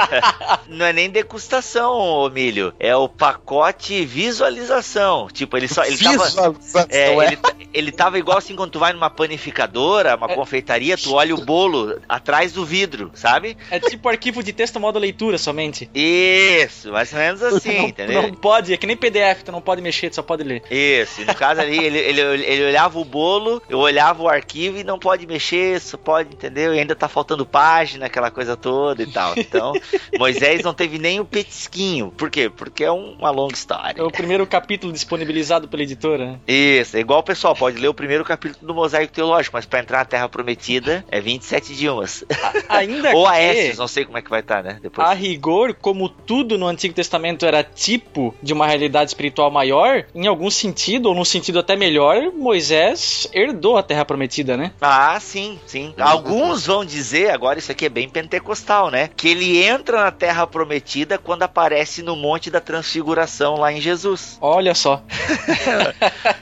S2: Não é nem degustação, ô Milho. É o pacote visualização. Tipo, ele só. Ele tava.
S3: Visualização,
S2: É,
S3: é.
S2: ele, ele tava igual assim quando tu vai numa panificadora, uma
S1: É.
S2: confeitaria, tu olha o bolo atrás do vidro, sabe?
S1: É tipo arquivo de texto modo leitura somente.
S2: Isso, mais ou menos assim,
S1: não,
S2: entendeu?
S1: não pode, é que nem PDF, tu não pode mexer, tu só pode ler.
S2: Isso, e no caso ali, ele, ele, ele olhava o bolo, eu olhava o arquivo e não pode mexer, só pode, entendeu? E ainda tá faltando página, aquela coisa toda e tal. Então, Moisés não teve nem o petisquinho. Por quê? Porque é um- uma longa história.
S1: É o primeiro capítulo disponibilizado pela editora. né?
S2: Isso, é igual o pessoal, pode ler o primeiro capítulo do Mosaico Teológico, mas pra entrar na Terra Prometida é 27 idiomas.
S1: Ainda
S2: Ou a S, não sei como é que vai estar, né? Depois.
S1: a rigor, como tudo no Antigo Testamento era tipo de uma realidade espiritual maior, em algum sentido, ou num sentido até melhor, Moisés herdou a Terra Prometida, né?
S2: Ah, sim, sim. Alguns vão dizer, agora isso aqui é bem pentecostal, né? Que ele entra na Terra Prometida quando aparece no Monte da Transfiguração lá em Jesus.
S1: Olha só.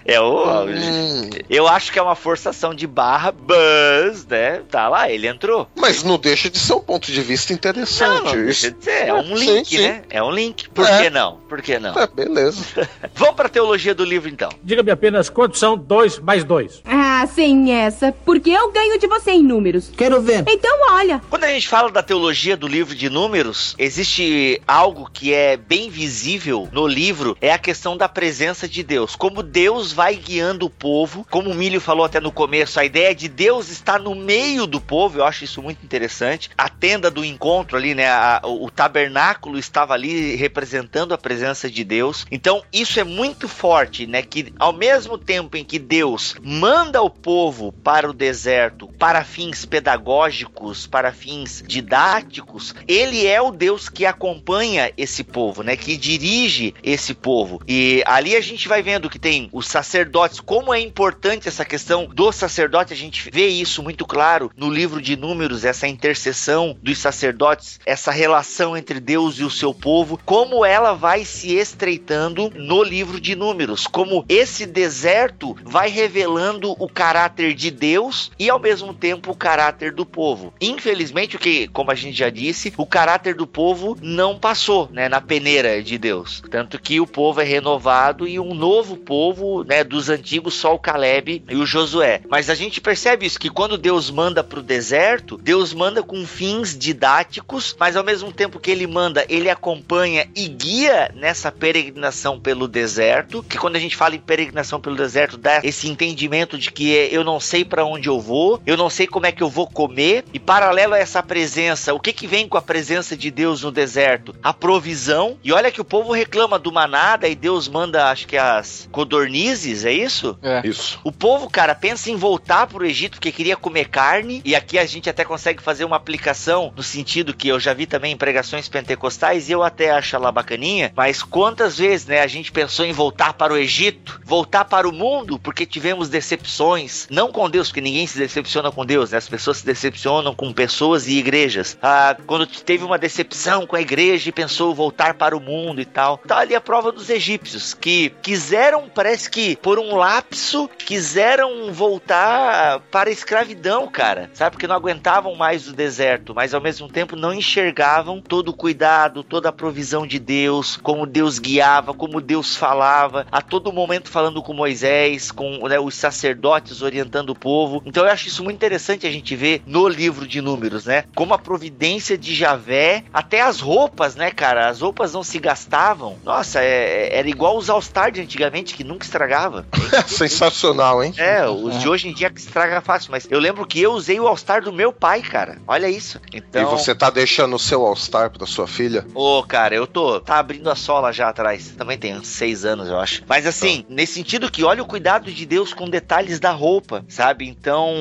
S2: É o.
S3: Hum,
S2: Eu acho que é uma forçação de barra, mas, né? Tá lá, ele entrou.
S3: mas não deixa de ser um ponto de vista
S2: Não,
S3: interessante.
S2: não deixa
S3: isso.
S2: de ser. É um
S3: Sim,
S2: link,
S3: sim.
S2: né? É um link. Por
S3: É.
S2: que não? Por que não?
S3: É, beleza.
S2: Vamos pra teologia do livro, então.
S5: Diga-me apenas quantos são dois mais dois.
S6: Ah, sem essa, porque eu ganho de você em números.
S7: Quero ver.
S6: Então olha.
S2: Quando a gente fala da teologia do livro de números, existe algo que é bem visível no livro, é a questão da presença de Deus. Como Deus vai guiando o povo, como o Milho falou até no começo, a ideia de Deus estar no meio do povo, eu acho isso muito interessante. A tenda do encontro ali, né, a- o, o tabernáculo estava ali representando a presença de Deus. Então, isso é muito forte, né, que ao mesmo tempo em que Deus manda o povo para o deserto para fins pedagógicos, para fins didáticos, ele é o Deus que acompanha esse povo, né? Que dirige esse povo. E ali a gente vai vendo que tem os sacerdotes, como é importante essa questão do sacerdote, a gente vê isso muito claro no livro de Números, essa intercessão dos sacerdotes, essa relação entre Deus e o seu povo, como ela vai se estreitando no livro de Números, como esse deserto vai revelando o caráter de Deus e ao mesmo tempo o caráter do povo. Infelizmente, o que, como a gente já disse, o caráter do povo não passou, né, na peneira de Deus. Tanto que o povo é renovado e um novo povo, né, dos antigos só o Caleb e o Josué. Mas a gente percebe isso que quando Deus manda para o deserto, Deus manda com fins didáticos, mas ao mesmo tempo que ele manda, ele acompanha e guia nessa peregrinação pelo deserto, que quando a gente fala em peregrinação pelo deserto, dá esse entendimento de que é, eu não sei para onde eu vou, eu não sei como é que eu vou comer, e paralelo a essa presença, o que que vem com a presença de Deus no deserto? A provisão. E olha que o povo reclama do manada e Deus manda, acho que as codornizes, é isso?
S1: É.
S3: Isso.
S2: O povo, cara, pensa em voltar pro Egito porque queria comer carne, e aqui a gente até consegue fazer uma aplicação no sentido que eu já vi também em pregações pentecostais e eu até acho ela bacaninha, mas quantas vezes, né, a gente pensou em voltar para o Egito, voltar para o mundo porque tivemos decepções, decepções, não com Deus, porque ninguém se decepciona com Deus, né? As pessoas se decepcionam com pessoas e igrejas. Ah, quando teve uma decepção com a igreja e pensou voltar para o mundo e tal. Tá ali a prova dos egípcios, que quiseram, parece que por um lapso, quiseram voltar para a escravidão, cara. Sabe? Porque não aguentavam mais o deserto, mas ao mesmo tempo não enxergavam todo o cuidado, toda a provisão de Deus, como Deus guiava, como Deus falava, a todo momento falando com Moisés, com né, os sacerdotes orientando o povo. Então eu acho isso muito interessante a gente ver no livro de Números, né? Como a providência de Javé, até as roupas, né, cara? As roupas não se gastavam. Nossa, é, é era igual os All-Star de antigamente, que nunca estragava.
S3: Sensacional, hein?
S2: É, os de hoje em dia que estraga fácil, mas eu lembro que eu usei o All-Star do meu pai, cara. Olha isso. Então...
S3: E você tá deixando o seu All-Star pra sua filha?
S2: Ô, oh, cara, eu tô. Tá abrindo a sola já atrás. Também tem uns seis anos, eu acho. Mas assim, então. nesse sentido que olha o cuidado de Deus com detalhes da roupa, sabe? Então,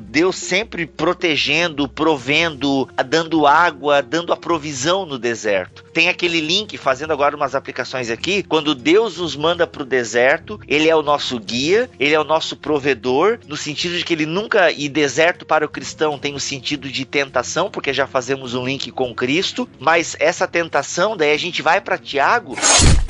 S2: Deus sempre protegendo, provendo, dando água, dando a provisão no deserto. Tem aquele link, fazendo agora umas aplicações aqui, quando Deus nos manda pro deserto, ele é o nosso guia, ele é o nosso provedor, no sentido de que ele nunca, e deserto para o cristão tem o sentido de tentação, porque já fazemos um link com Cristo, mas essa tentação, daí a gente vai para Tiago,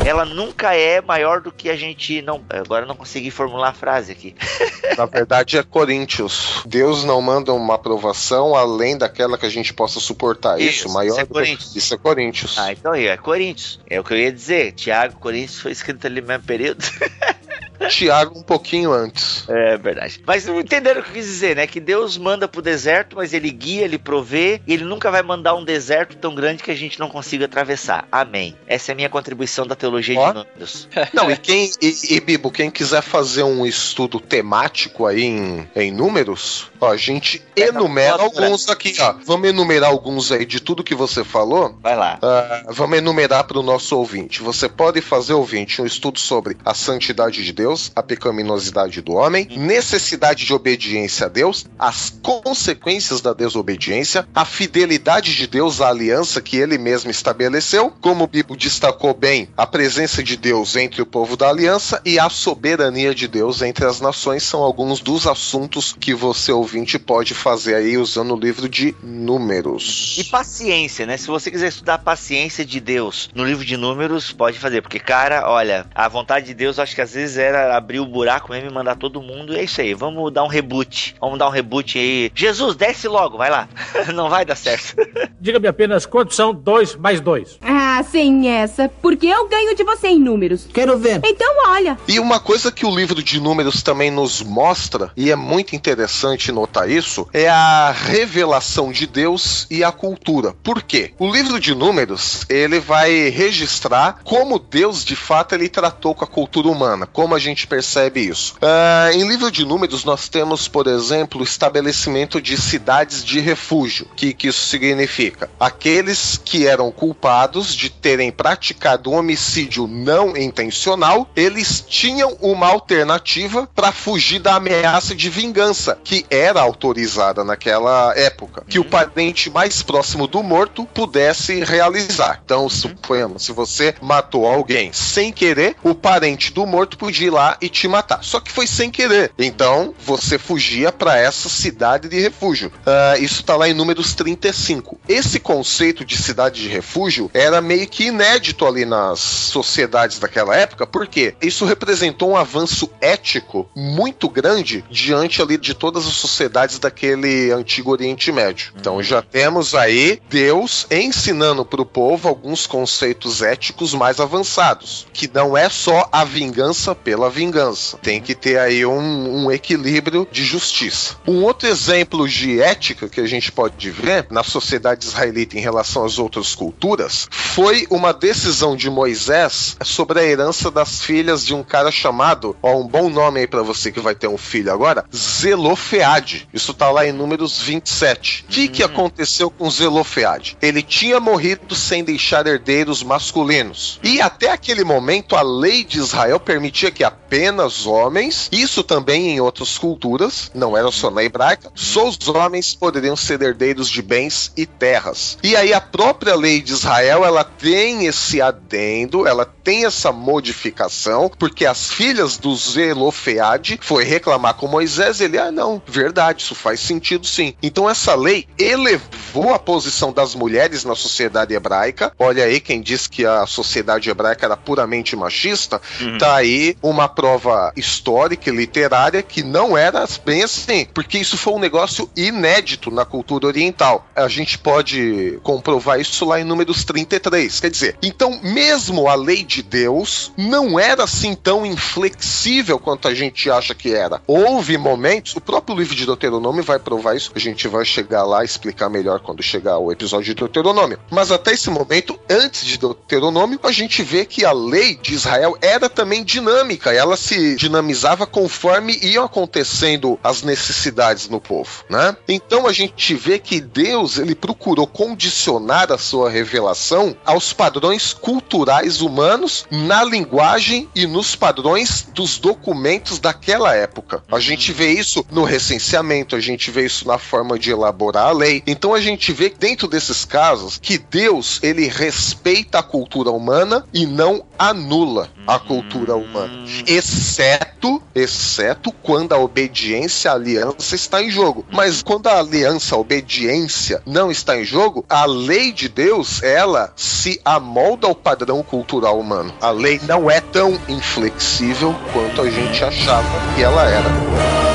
S2: ela nunca é maior do que a gente não. Agora não consegui formular a frase aqui.
S3: Na verdade é Coríntios. Deus não manda uma aprovação além daquela que a gente possa suportar. Isso, isso maior. Isso é
S2: Coríntios.
S3: Isso é Coríntios.
S2: Ah, então é Coríntios. É o que eu ia dizer. Tiago, Coríntios foi escrito ali no mesmo período.
S3: Tiago um pouquinho antes.
S2: É verdade. Mas entenderam o que eu quis dizer, né? Que Deus manda pro deserto, mas ele guia, ele provê, e ele nunca vai mandar um deserto tão grande que a gente não consiga atravessar. Amém. Essa é a minha contribuição da teologia Ó. de números.
S3: Não, e quem, e, e, Bibo, quem quiser fazer um estudo temático aí em, em números, ó, a gente é enumera alguns aqui, ó. Vamos enumerar alguns aí de tudo que você falou.
S2: Vai lá.
S3: Uh, vamos enumerar para o nosso ouvinte. Você pode fazer, ouvinte, um estudo sobre a santidade de Deus Deus, a pecaminosidade do homem, necessidade de obediência a Deus, as consequências da desobediência, a fidelidade de Deus à aliança que ele mesmo estabeleceu, como o Bíblia destacou bem, a presença de Deus entre o povo da aliança e a soberania de Deus entre as nações são alguns dos assuntos que você ouvinte pode fazer aí usando o livro de Números.
S2: E paciência, né? Se você quiser estudar a paciência de Deus no livro de Números, pode fazer, porque cara, olha, a vontade de Deus acho que às vezes era abrir o buraco mesmo e mandar todo mundo. E é isso aí, vamos dar um reboot. Vamos dar um reboot aí. Jesus, desce logo, vai lá. Não vai dar certo.
S5: Diga-me apenas quantos são dois mais dois.
S6: Ah, sem essa, porque eu ganho de você em números.
S5: Quero ver.
S6: Então olha.
S3: E uma coisa que o livro de números também nos mostra, e é muito interessante notar isso, é a revelação de Deus e a cultura. Por quê? O livro de números, ele vai registrar como Deus de fato ele tratou com a cultura humana, como a gente gente percebe isso? Uh, em livro de números, nós temos, por exemplo, o estabelecimento de cidades de refúgio. O que, que isso significa? Aqueles que eram culpados de terem praticado um homicídio não intencional, eles tinham uma alternativa para fugir da ameaça de vingança, que era autorizada naquela época, que o uhum. parente mais próximo do morto pudesse realizar. Então, suponhamos, se você matou alguém sem querer, o parente do morto podia ir lá e te matar. Só que foi sem querer. Então você fugia para essa cidade de refúgio. Uh, isso tá lá em números 35. Esse conceito de cidade de refúgio era meio que inédito ali nas sociedades daquela época, porque isso representou um avanço ético muito grande diante ali de todas as sociedades daquele antigo Oriente Médio. Então já temos aí Deus ensinando para o povo alguns conceitos éticos mais avançados, que não é só a vingança pela vingança. Tem que ter aí um, um equilíbrio de justiça. Um outro exemplo de ética que a gente pode ver na sociedade israelita em relação às outras culturas foi uma decisão de Moisés sobre a herança das filhas de um cara chamado, ó, um bom nome aí para você que vai ter um filho agora, Zelofeade. Isso tá lá em Números 27. O que, que hum. aconteceu com Zelofeade? Ele tinha morrido sem deixar herdeiros masculinos. E até aquele momento a lei de Israel permitia que apenas homens, isso também em outras culturas, não era só na hebraica, só os homens poderiam ser herdeiros de bens e terras. E aí a própria lei de Israel, ela tem esse adendo, ela tem essa modificação, porque as filhas do Zelofeade foi reclamar com Moisés, ele, ah, não, verdade, isso faz sentido sim. Então essa lei elevou a posição das mulheres na sociedade hebraica. Olha aí, quem diz que a sociedade hebraica era puramente machista,
S2: Uhum.
S3: tá aí uma prova histórica e literária que não era bem assim, porque isso foi um negócio inédito na cultura oriental. A gente pode comprovar isso lá em Números 33. Quer dizer, então mesmo a lei de Deus não era assim tão inflexível quanto a gente acha que era. Houve momentos, o próprio livro de Deuteronômio vai provar isso, a gente vai chegar lá e explicar melhor quando chegar o episódio de Deuteronômio. Mas até esse momento, antes de Deuteronômio, a gente vê que a lei de Israel era também dinâmica, ela se dinamizava conforme iam acontecendo as necessidades no povo, né? Então a gente vê que Deus, ele procurou condicionar a sua revelação aos padrões culturais humanos na linguagem e nos padrões dos documentos daquela época. A gente vê isso no recenseamento, a gente vê isso na forma de elaborar a lei. Então a gente vê dentro desses casos que Deus, ele respeita a cultura humana e não anula a cultura humana, exceto, exceto quando a obediência à aliança está em jogo. Mas quando a aliança, a obediência não está em jogo, a lei de Deus, ela se amolda ao padrão cultural humano. A lei não é tão inflexível quanto a gente achava que ela era.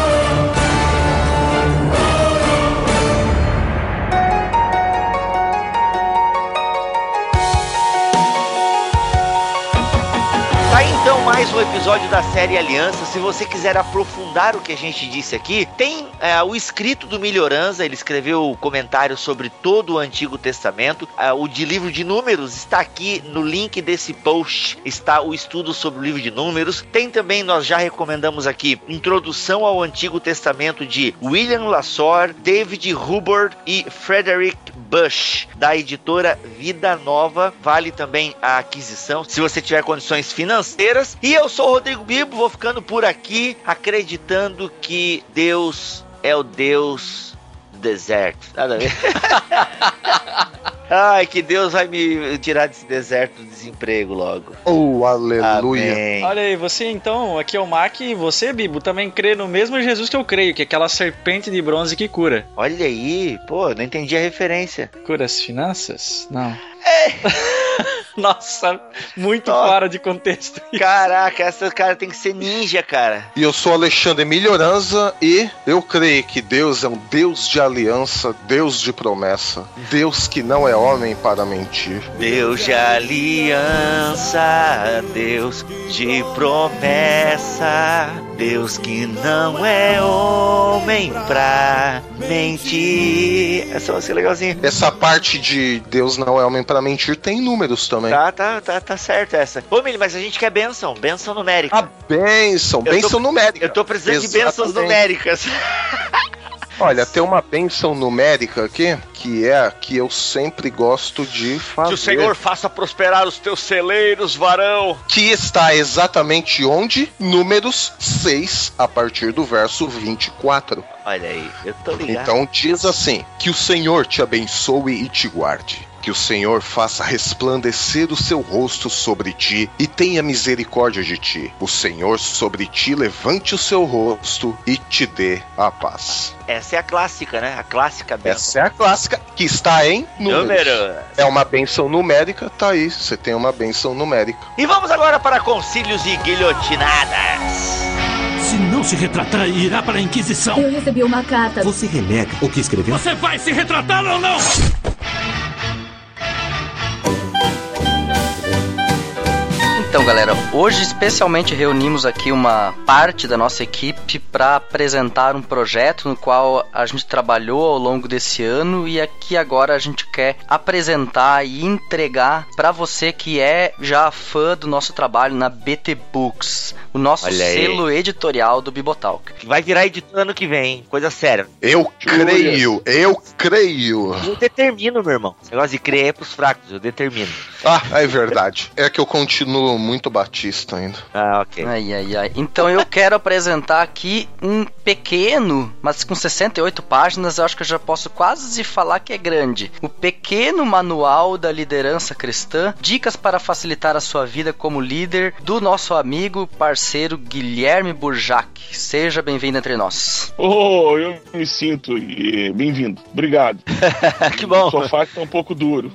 S2: Tá aí então mais um episódio da série Aliança. Se você quiser aprofundar o que a gente disse aqui, tem é, o escrito do Melhoranza. Ele escreveu comentários sobre todo o Antigo Testamento. É, o de livro de Números está aqui no link desse post. Está o estudo sobre o livro de Números. Tem também, nós já recomendamos aqui, Introdução ao Antigo Testamento de William Lassor, David Hubbard e Frederick Bush, da editora Vida Nova. Vale também a aquisição, se você tiver condições financeiras. E eu sou o Rodrigo Bibo, vou ficando por aqui, acreditando que Deus é o Deus do deserto. Nada a ver. Ai, que Deus vai me tirar desse deserto do desemprego logo.
S3: Oh, aleluia.
S2: Amém.
S1: Olha aí, você então, aqui é o Mac, e você, Bibo, também crê no mesmo Jesus que eu creio, que é aquela serpente de bronze que cura.
S2: Olha aí, pô, não entendi a referência.
S1: Cura as finanças? Não. Nossa, muito
S2: Ó.
S1: fora de contexto.
S2: Caraca, essa cara tem que ser ninja, cara.
S3: E eu sou Alexandre Melhoranza e eu creio que Deus é um Deus de aliança, Deus de promessa, Deus que não é homem para mentir.
S2: Deus de aliança, Deus de promessa, Deus que não é homem pra mentir. Essa música é legalzinha.
S3: Essa parte de Deus não é homem para mentir tem números também.
S2: Tá, tá, tá, tá certo essa. Ô, Mili, mas a gente quer benção, benção numérica.
S3: A bênção, bênção numérica.
S2: Eu tô precisando de bênçãos
S3: Exatamente.
S2: numéricas.
S3: Olha, tem uma bênção numérica aqui, que é a que eu sempre gosto de fazer.
S2: Que o Senhor faça prosperar os teus celeiros, varão.
S3: Que está exatamente onde? Números 6, a partir do verso 24.
S2: Olha aí, eu tô ligado.
S3: Então diz assim: Que o Senhor te abençoe e te guarde. Que o Senhor faça resplandecer o seu rosto sobre ti e tenha misericórdia de ti. O Senhor sobre ti levante o seu rosto e te dê a paz.
S2: Essa é a clássica, né? A clássica benção.
S3: Essa é a clássica que está em números.
S2: Número.
S3: É uma benção numérica, tá aí. Você tem uma benção numérica.
S2: E vamos agora para concílios e guilhotinadas.
S7: Se não se retratar, irá para a Inquisição.
S6: Eu recebi uma carta.
S8: Você renega o que escreveu?
S7: Você vai se retratar ou não?
S9: Então, galera, hoje especialmente reunimos aqui uma parte da nossa equipe para apresentar um projeto no qual a gente trabalhou ao longo desse ano e aqui agora a gente quer apresentar e entregar para você que é já fã do nosso trabalho na BT Books, o nosso selo editorial do Bibotalk.
S2: Vai virar editor ano que vem, hein? Coisa séria.
S3: Eu creio, eu creio.
S2: Eu determino, meu irmão. Esse negócio de crer é pros fracos, eu determino.
S3: Ah, é verdade. É que eu continuo muito batista ainda.
S2: Ah, ok.
S9: Ai, ai, ai. Então eu quero apresentar aqui um pequeno, mas com 68 páginas, eu acho que eu já posso quase falar que é grande. O pequeno manual da liderança cristã, dicas para facilitar a sua vida como líder, do nosso amigo, parceiro Guilherme Burjac. Seja bem-vindo entre nós.
S8: Oh, eu me sinto bem-vindo. Obrigado.
S2: que bom.
S8: O sofá que tá um pouco duro.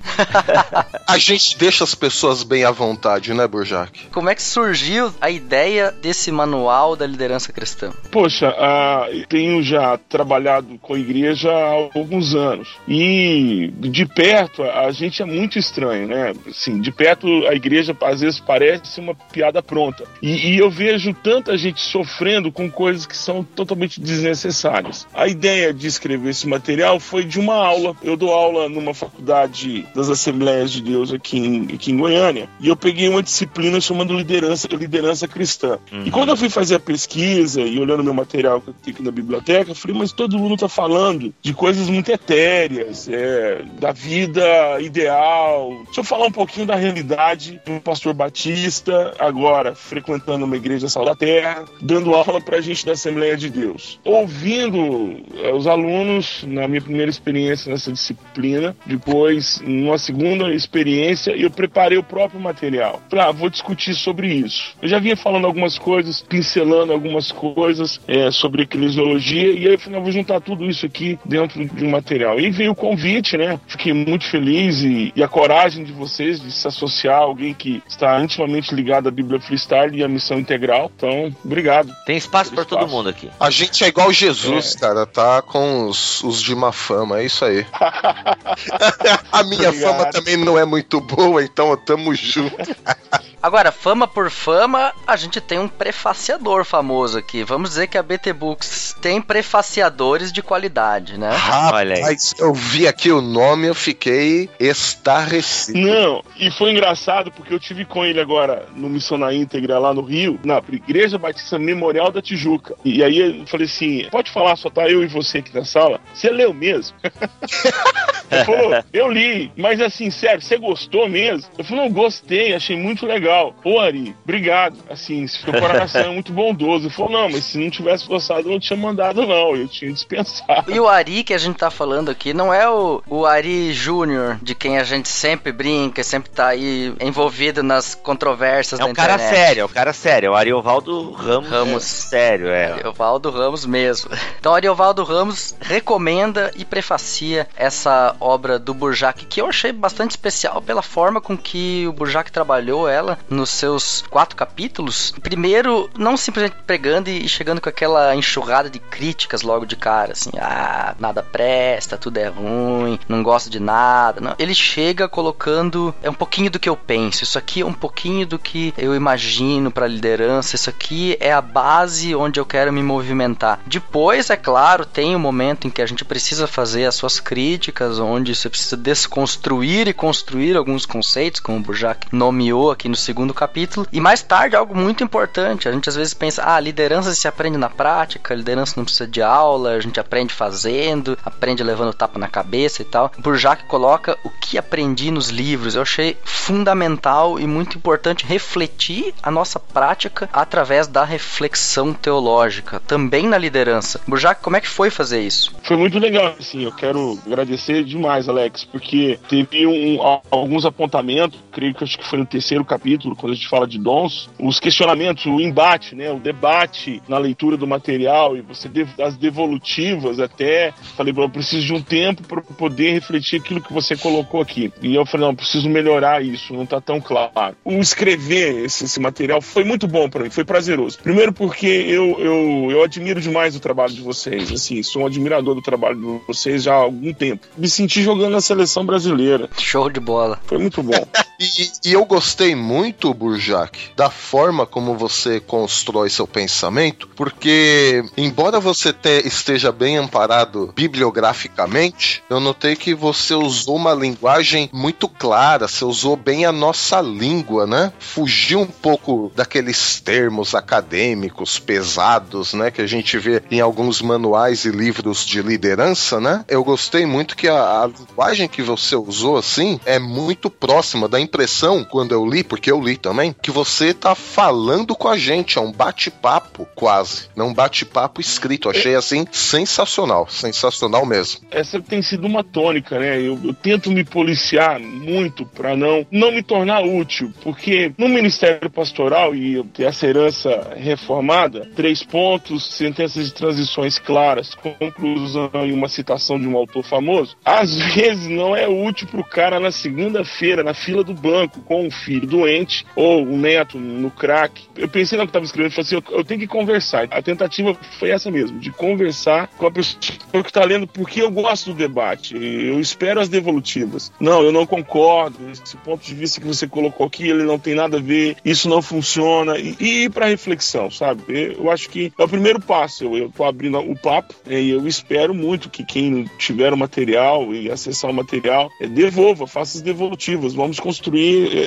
S3: A gente deixa as pessoas bem à vontade, né, Burjac?
S9: Como é que surgiu a ideia desse manual da liderança cristã?
S8: Poxa, ah, tenho já trabalhado com a igreja há alguns anos. E de perto, a gente é muito estranho, né? Assim, de perto, a igreja às vezes parece uma piada pronta. E, e eu vejo tanta gente sofrendo com coisas que são totalmente desnecessárias. A ideia de escrever esse material foi de uma aula. Eu dou aula numa faculdade das Assembleias de Deus aqui em, aqui em Goiânia. E eu peguei uma disciplina chamando liderança, liderança cristã.
S2: Uhum.
S8: E quando eu fui fazer a pesquisa e olhando meu material que eu tenho aqui na biblioteca, eu falei, mas todo mundo está falando de coisas muito etéreas, é, da vida ideal. Deixa eu falar um pouquinho da realidade do pastor Batista, agora frequentando uma igreja Sal da Terra, dando aula para a gente da Assembleia de Deus. Ouvindo é, os alunos, na minha primeira experiência nessa disciplina, depois, numa segunda experiência, eu preparei o próprio material. Falei, ah, vou discutir sobre isso. Eu já vinha falando algumas coisas, pincelando algumas coisas é, sobre eclesiologia, e aí eu falei, ah, vou juntar tudo isso aqui dentro de um material. E veio o convite, né? Fiquei muito feliz e, e a coragem de vocês de se associar a alguém que está intimamente ligado à Bíblia Freestyle e à missão integral. Então, obrigado.
S2: Tem espaço para todo mundo aqui.
S3: A gente é igual Jesus, cara, tá com os, os de má fama, é isso aí. a minha
S8: Obrigado.
S3: fama também não é muito boa, então tamo junto.
S9: Agora, fama por fama, a gente tem um prefaciador famoso aqui. Vamos dizer que a BT Books tem prefaciadores de qualidade, né?
S3: Rapaz, eu vi aqui o nome, eu fiquei estarrecido.
S8: Não, e foi engraçado porque eu tive com ele agora no Missão na Íntegra lá no Rio, na Igreja Batista Memorial da Tijuca. E aí eu falei assim: pode falar, só tá eu e você aqui na sala? Você leu mesmo? Ele falou, eu li, mas assim, sério, você gostou mesmo? Eu falei, não, gostei, achei muito legal. Pô, Ari, obrigado. Assim, seu coração é muito bondoso. Ele falou, não, mas se não tivesse gostado, eu não tinha mandado, não. Eu tinha dispensado.
S9: E o Ari que a gente tá falando aqui não é o, o Ari Júnior, de quem a gente sempre brinca, sempre tá aí envolvido nas controvérsias
S2: É
S9: da
S2: um cara
S9: internet.
S2: sério, é um cara sério. É o Ariovaldo Ramos.
S9: Ramos.
S2: é sério, é.
S9: Ariovaldo Ramos mesmo. Então, Ariovaldo Ramos recomenda e prefacia essa obra do Burjac, que eu achei bastante especial pela forma com que o Burjac trabalhou ela nos seus quatro capítulos. Primeiro, não simplesmente pregando e chegando com aquela enxurrada de críticas logo de cara, assim, ah, nada presta, tudo é ruim, não gosto de nada. Não. Ele chega colocando é um pouquinho do que eu penso, isso aqui é um pouquinho do que eu imagino para liderança, isso aqui é a base onde eu quero me movimentar. Depois, é claro, tem o um momento em que a gente precisa fazer as suas críticas, onde você precisa desconstruir e construir alguns conceitos, como o Burjac nomeou aqui no segundo capítulo. E mais tarde, algo muito importante, a gente às vezes pensa, ah, liderança se aprende na prática, liderança não precisa de aula, a gente aprende fazendo, aprende levando tapa na cabeça e tal. Burjac coloca o que aprendi nos livros. Eu achei fundamental e muito importante refletir a nossa prática através da reflexão teológica, também na liderança. Burjac, como é que foi fazer isso?
S8: Foi muito legal, assim, eu quero agradecer demais, Alex, porque teve um, alguns apontamentos, creio que acho que foi no terceiro capítulo, quando a gente fala de dons, os questionamentos, o embate, né, o debate na leitura do material e você as devolutivas até, falei, eu preciso de um tempo para poder refletir aquilo que você colocou aqui. E eu falei, não, preciso melhorar isso, não tá tão claro. O escrever esse, esse material foi muito bom para mim, foi prazeroso. Primeiro porque eu, eu, eu admiro demais o trabalho de vocês, assim, sou um admirador do trabalho de vocês já há algum tempo. Me senti jogando na seleção brasileira.
S9: Show de bola.
S8: Foi muito bom.
S3: e, e, eu gostei muito, Burjac, da forma como você constrói seu pensamento, porque, embora você te, esteja bem amparado bibliograficamente, eu notei que você usou uma linguagem muito clara, você usou bem a nossa língua, né? Fugiu um pouco daqueles termos acadêmicos pesados, né? Que a gente vê em alguns manuais e livros de liderança, né? Eu gostei muito que a, a linguagem que você usou, assim, é muito próxima da impressão, quando eu li, porque eu li também, que você tá falando com a gente, é um bate-papo quase, não um bate-papo escrito. Achei assim sensacional, sensacional mesmo.
S8: Essa tem sido uma tônica, né? Eu, eu tento me policiar muito para não não me tornar útil, porque no Ministério Pastoral e ter essa herança reformada, três pontos, sentenças de transições claras, conclusão e uma citação de um autor famoso, às vezes não é útil pro cara na segunda-feira, na fila do banco, com um filho doente ou um neto no crack. Eu pensei no que estava escrevendo falei assim: eu, eu, tenho que conversar. A tentativa foi essa mesmo, de conversar com a pessoa que está lendo, porque eu gosto do debate. Eu espero as devolutivas. Não, eu não concordo. Esse ponto de vista que você colocou aqui, ele não tem nada a ver, isso não funciona. E, e ir para reflexão, sabe? Eu acho que é o primeiro passo. Eu, estou abrindo o papo né, e eu espero muito que quem tiver o material e acessar o material é, devolva, faça as devolutivas. Vamos construir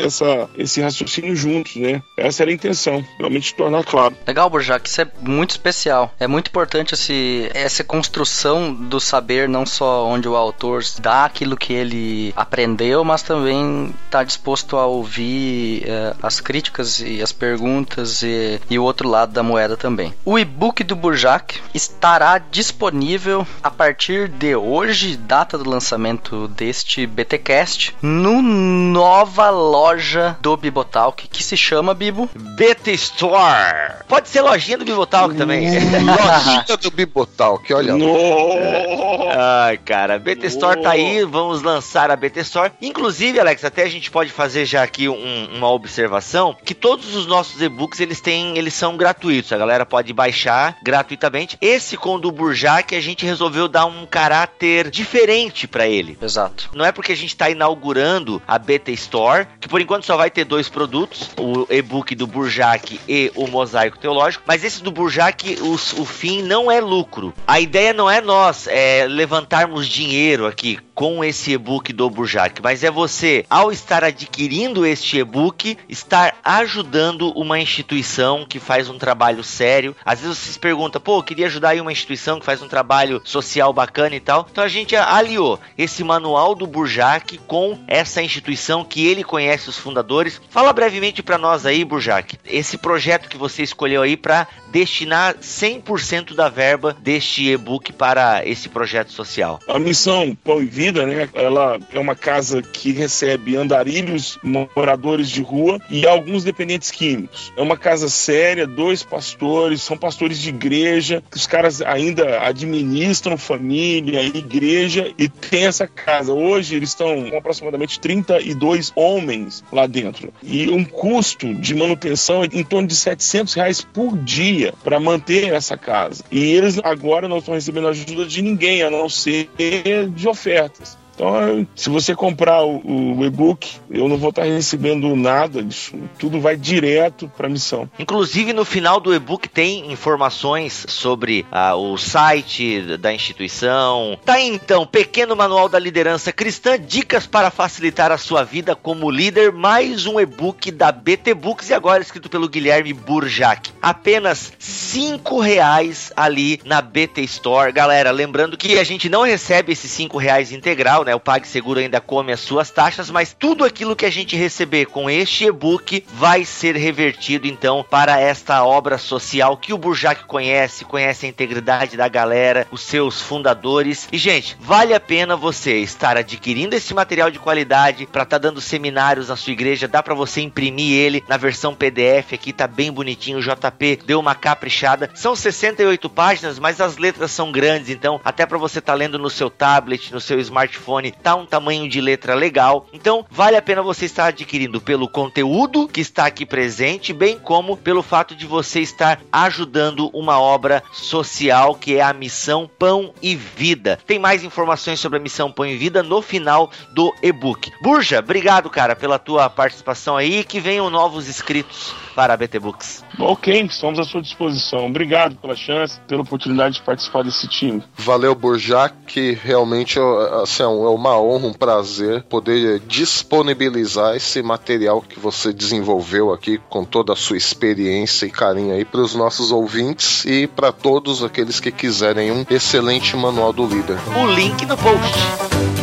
S8: essa, esse raciocínio juntos, né? Essa era a intenção, realmente tornar claro.
S9: Legal, Burjac, isso é muito especial. É muito importante esse, essa construção do saber, não só onde o autor dá aquilo que ele aprendeu, mas também está disposto a ouvir é, as críticas e as perguntas e, e, o outro lado da moeda também. O e-book do Burjac estará disponível a partir de hoje, data do lançamento deste BTcast, no nova loja do Bibotalk, que se chama Bibo
S2: BT Store. Pode ser lojinha do Bibotalk também.
S3: lojinha do Bibotalk, olha.
S2: No. Ai, cara, BT Store tá aí, vamos lançar a BT Store. Inclusive, Alex, até a gente pode fazer já aqui um, uma observação que todos os nossos e-books eles têm, eles são gratuitos. A galera pode baixar gratuitamente. Esse com o do Burjac a gente resolveu dar um caráter diferente para ele.
S9: Exato.
S2: Não é porque a gente tá inaugurando a BT Store, que por enquanto só vai ter dois produtos, o e-book do Burjac e o Mosaico Teológico, mas esse do Burjac, o, o fim não é lucro. A ideia não é nós é, levantarmos dinheiro aqui com esse e-book do Burjac, mas é você, ao estar adquirindo este e-book, estar ajudando uma instituição que faz um trabalho sério. Às vezes você se pergunta, pô, eu queria ajudar aí uma instituição que faz um trabalho social bacana e tal. Então a gente aliou esse manual do Burjac com essa instituição que ele conhece os fundadores. Fala brevemente para nós aí, Burjac, esse projeto que você escolheu aí para destinar 100% da verba deste e-book para esse projeto social.
S8: A missão Pão e Né? Ela é uma casa que recebe andarilhos, moradores de rua e alguns dependentes químicos. É uma casa séria, dois pastores, são pastores de igreja, os caras ainda administram família, igreja e tem essa casa. Hoje eles estão com aproximadamente 32 homens lá dentro. E um custo de manutenção é em torno de 700 reais por dia para manter essa casa. E eles agora não estão recebendo ajuda de ninguém, a não ser de practice. Então, se você comprar o, o e-book, eu não vou estar recebendo nada disso. Tudo vai direto para a missão.
S2: Inclusive, no final do e-book tem informações sobre ah, o site da instituição. Tá aí, então, pequeno manual da liderança cristã, dicas para facilitar a sua vida como líder, mais um e-book da BT Books e agora escrito pelo Guilherme Burjac. Apenas cinco reais ali na BT Store. Galera, lembrando que a gente não recebe esses cinco reais integral, né? O PagSeguro ainda come as suas taxas, mas tudo aquilo que a gente receber com este e-book vai ser revertido então para esta obra social que o Burjac conhece, conhece a integridade da galera, os seus fundadores. E gente, vale a pena você estar adquirindo esse material de qualidade para estar tá dando seminários na sua igreja, dá para você imprimir ele na versão PDF aqui, tá bem bonitinho, o JP deu uma caprichada. São 68 páginas, mas as letras são grandes, então até para você estar tá lendo no seu tablet, no seu smartphone smartphone tá um tamanho de letra legal. Então, vale a pena você estar adquirindo pelo conteúdo que está aqui presente, bem como pelo fato de você estar ajudando uma obra social que é a missão Pão e Vida. Tem mais informações sobre a missão Pão e Vida no final do e-book. Burja, obrigado, cara, pela tua participação aí e que venham novos inscritos para a BT Books.
S8: Ok, estamos à sua disposição. Obrigado pela chance, pela oportunidade de participar desse time.
S3: Valeu, Burjac, que realmente assim, é, é uma honra, um prazer poder disponibilizar esse material que você desenvolveu aqui com toda a sua experiência e carinho aí para os nossos ouvintes e para todos aqueles que quiserem um excelente manual do líder.
S2: O link no post.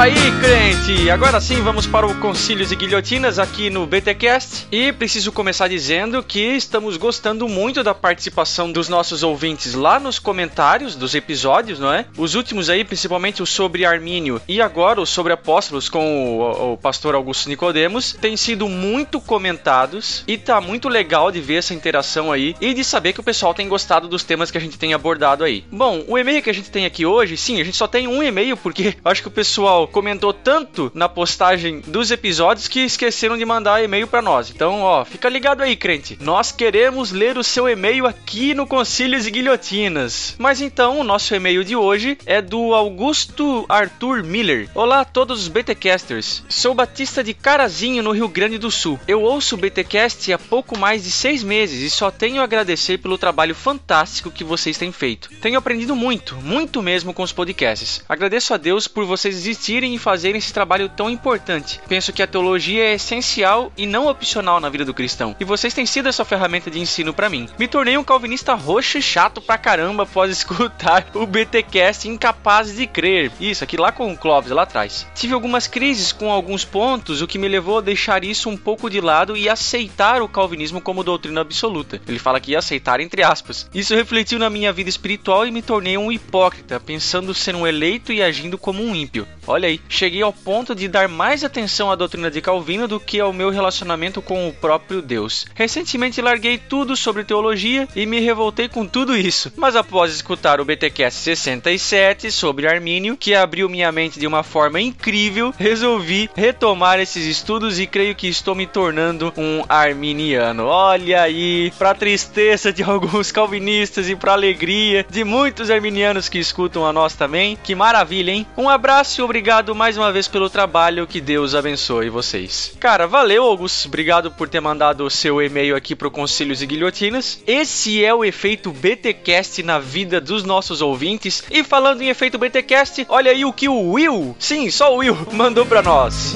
S1: Aí, crente! Agora sim, vamos para o Concílios e Guilhotinas aqui no BTcast. E preciso começar dizendo que estamos gostando muito da participação dos nossos ouvintes lá nos comentários dos episódios, não é? Os últimos aí, principalmente o sobre Armínio e agora o sobre Apóstolos com o, o pastor Augusto Nicodemos, têm sido muito comentados e tá muito legal de ver essa interação aí e de saber que o pessoal tem gostado dos temas que a gente tem abordado aí. Bom, o e-mail que a gente tem aqui hoje, sim, a gente só tem um e-mail porque acho que o pessoal comentou tanto na postagem dos episódios que esqueceram de mandar e-mail para nós. Então, ó, fica ligado aí, crente. Nós queremos ler o seu e-mail aqui no Concílios e Guilhotinas. Mas então, o nosso e-mail de hoje é do Augusto Arthur Miller. Olá a todos os BTcasters. Sou batista de Carazinho, no Rio Grande do Sul. Eu ouço o BTcast há pouco mais de seis meses e só tenho a agradecer pelo trabalho fantástico que vocês têm feito. Tenho aprendido muito, muito mesmo com os podcasts. Agradeço a Deus por vocês existirem e fazerem esse trabalho tão importante. Penso que a teologia é essencial e não opcional na vida do cristão. E vocês têm sido essa ferramenta de ensino para mim. Me tornei um calvinista roxo e chato pra caramba após escutar o BTcast incapaz de crer. Isso, aqui lá com o Clóvis, lá atrás. Tive algumas crises com alguns pontos, o que me levou a deixar isso um pouco de lado e aceitar o calvinismo como doutrina absoluta. Ele fala que aceitar entre aspas. Isso refletiu na minha vida espiritual e me tornei um hipócrita, pensando ser um eleito e agindo como um ímpio. Olha aí, cheguei ao ponto de dar mais atenção à doutrina de Calvino do que ao meu relacionamento com o próprio Deus. Recentemente larguei tudo sobre teologia e me revoltei com tudo isso, mas após escutar o BTcast 67 sobre Armínio, que abriu minha mente de uma forma incrível, resolvi retomar esses estudos e creio que estou me tornando um arminiano. Olha aí, para tristeza de alguns calvinistas e para alegria de muitos arminianos que escutam a nós também. Que maravilha, hein? Um abraço e obrigado mais uma vez pelo trabalho. Que Deus abençoe vocês. Cara, valeu, Augusto. Obrigado por ter mandado o seu e-mail aqui pro Concílios e Guilhotinas. Esse é o efeito BTcast na vida dos nossos ouvintes. E falando em efeito BTcast, olha aí o que o Will, sim, só o Will, mandou para nós.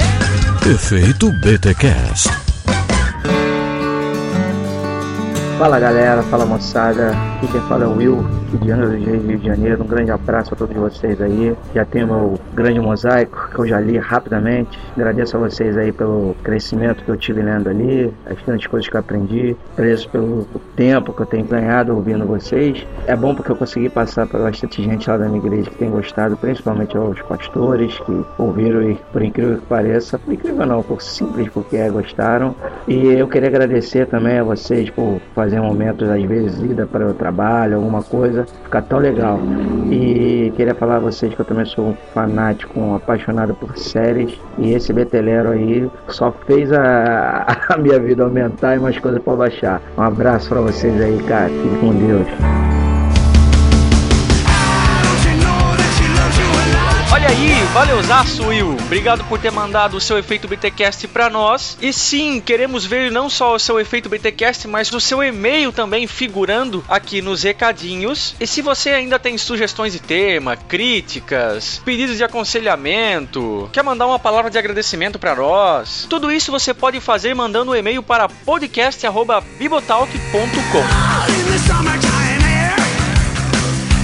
S10: Efeito BTcast.
S11: Fala galera, fala moçada, aqui quem fala é o Will, de Janeiro, Rio de Janeiro. Um grande abraço a todos vocês aí. Já tem meu grande mosaico que eu já li rapidamente. Agradeço a vocês aí pelo crescimento que eu tive lendo ali, as grandes coisas que eu aprendi. Agradeço pelo tempo que eu tenho ganhado ouvindo vocês. É bom porque eu consegui passar para bastante gente lá da minha igreja que tem gostado, principalmente aos pastores que ouviram e, por incrível que pareça, por incrível não, por simples porque é, gostaram. E eu queria agradecer também a vocês por fazer momentos, às vezes, ida para o trabalho, alguma coisa, fica tão legal. E queria falar a vocês que eu também sou um fanático, um apaixonado por séries, e esse Betelero aí só fez a, a minha vida aumentar e mais coisas para baixar. Um abraço para vocês aí, cara. Fique com Deus.
S1: Olha aí, valeuzaço, Will. Obrigado por ter mandado o seu efeito BTcast pra nós. E sim, queremos ver não só o seu efeito BTcast, mas o seu e-mail também figurando aqui nos recadinhos. E se você ainda tem sugestões de tema, críticas, pedidos de aconselhamento, quer mandar uma palavra de agradecimento para nós, tudo isso você pode fazer mandando um e-mail para podcast@bibotalk.com.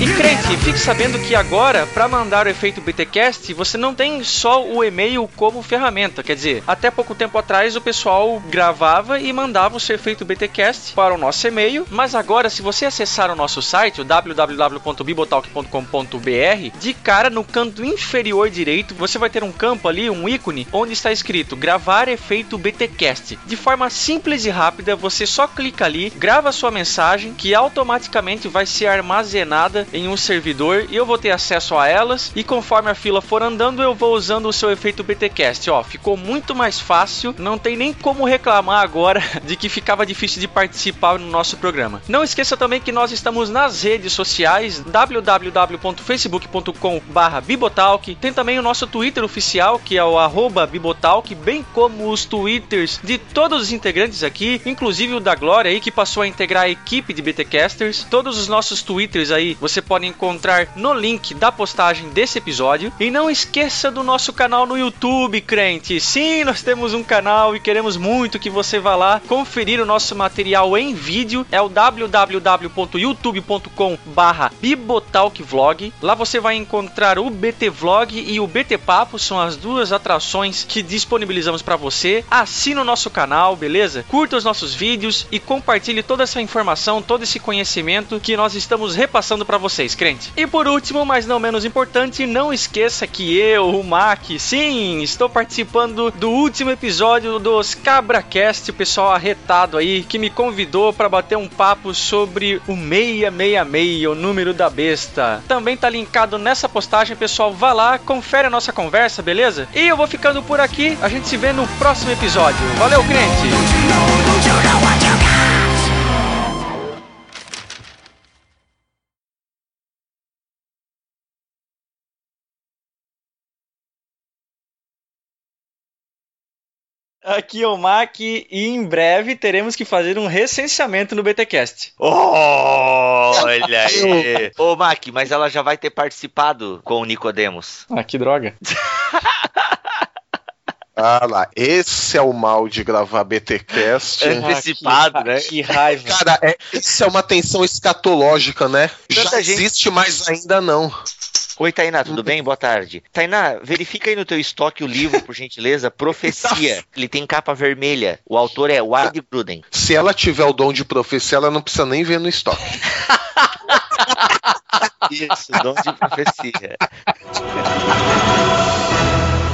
S1: E crente, fique sabendo que agora, para mandar o efeito BTcast, você não tem só o e-mail como ferramenta. Quer dizer, até pouco tempo atrás o pessoal gravava e mandava o seu efeito BTcast para o nosso e-mail, mas agora, se você acessar o nosso site, o www.bibotalk.com.br, de cara no canto inferior direito, você vai ter um campo ali, um ícone, onde está escrito gravar efeito BTcast. De forma simples e rápida, você só clica ali, grava sua mensagem, que automaticamente vai ser armazenada em um servidor e eu vou ter acesso a elas e conforme a fila for andando eu vou usando o seu efeito BTcast, ó, ficou muito mais fácil, não tem nem como reclamar agora de que ficava difícil de participar no nosso programa. Não esqueça também que nós estamos nas redes sociais www.facebook.com/bibotalk, tem também o nosso Twitter oficial que é o @bibotalk, bem como os twitters de todos os integrantes aqui, inclusive o da Glória aí que passou a integrar a equipe de BTcasters. Todos os nossos twitters aí você você pode encontrar no link da postagem desse episódio. E não esqueça do nosso canal no YouTube, crente. Sim, nós temos um canal e queremos muito que você vá lá conferir o nosso material em vídeo. É o www.youtube.com/barra bibotalkvlog. Lá você vai encontrar o BT Vlog e o BT Papo, são as duas atrações que disponibilizamos para você. Assine o nosso canal, beleza? Curta os nossos vídeos e compartilhe toda essa informação, todo esse conhecimento que nós estamos repassando para vocês, crente. E por último, mas não menos importante, não esqueça que eu, o Mac, sim, estou participando do último episódio dos CabraCast, o pessoal arretado aí que me convidou para bater um papo sobre o 666, o número da besta. Também tá linkado nessa postagem, pessoal. Vá lá, confere a nossa conversa, beleza? E eu vou ficando por aqui. A gente se vê no próximo episódio. Valeu, crente! Aqui é o Mac e em breve teremos que fazer um recenseamento no BTcast.
S2: Olha aí. Ô, Mac, mas ela já vai ter participado com o Nicodemos.
S1: Ah, que droga.
S3: Ah lá, esse é o mal de gravar BTcast.
S2: Antecipado,
S1: Ah, que,
S2: né?
S1: Que raiva.
S3: Cara, é, isso é uma tensão escatológica, né?
S2: Tanta
S3: Já
S2: gente-
S3: existe, mas ainda não.
S2: Oi, Tainá, tudo bem? Boa tarde. Tainá, verifica aí no teu estoque o livro, por gentileza, Profecia. Ele tem capa vermelha. O autor é Ward Bruden.
S3: Se ela tiver o dom de profecia, ela não precisa nem ver no estoque.
S2: Isso, dom de profecia.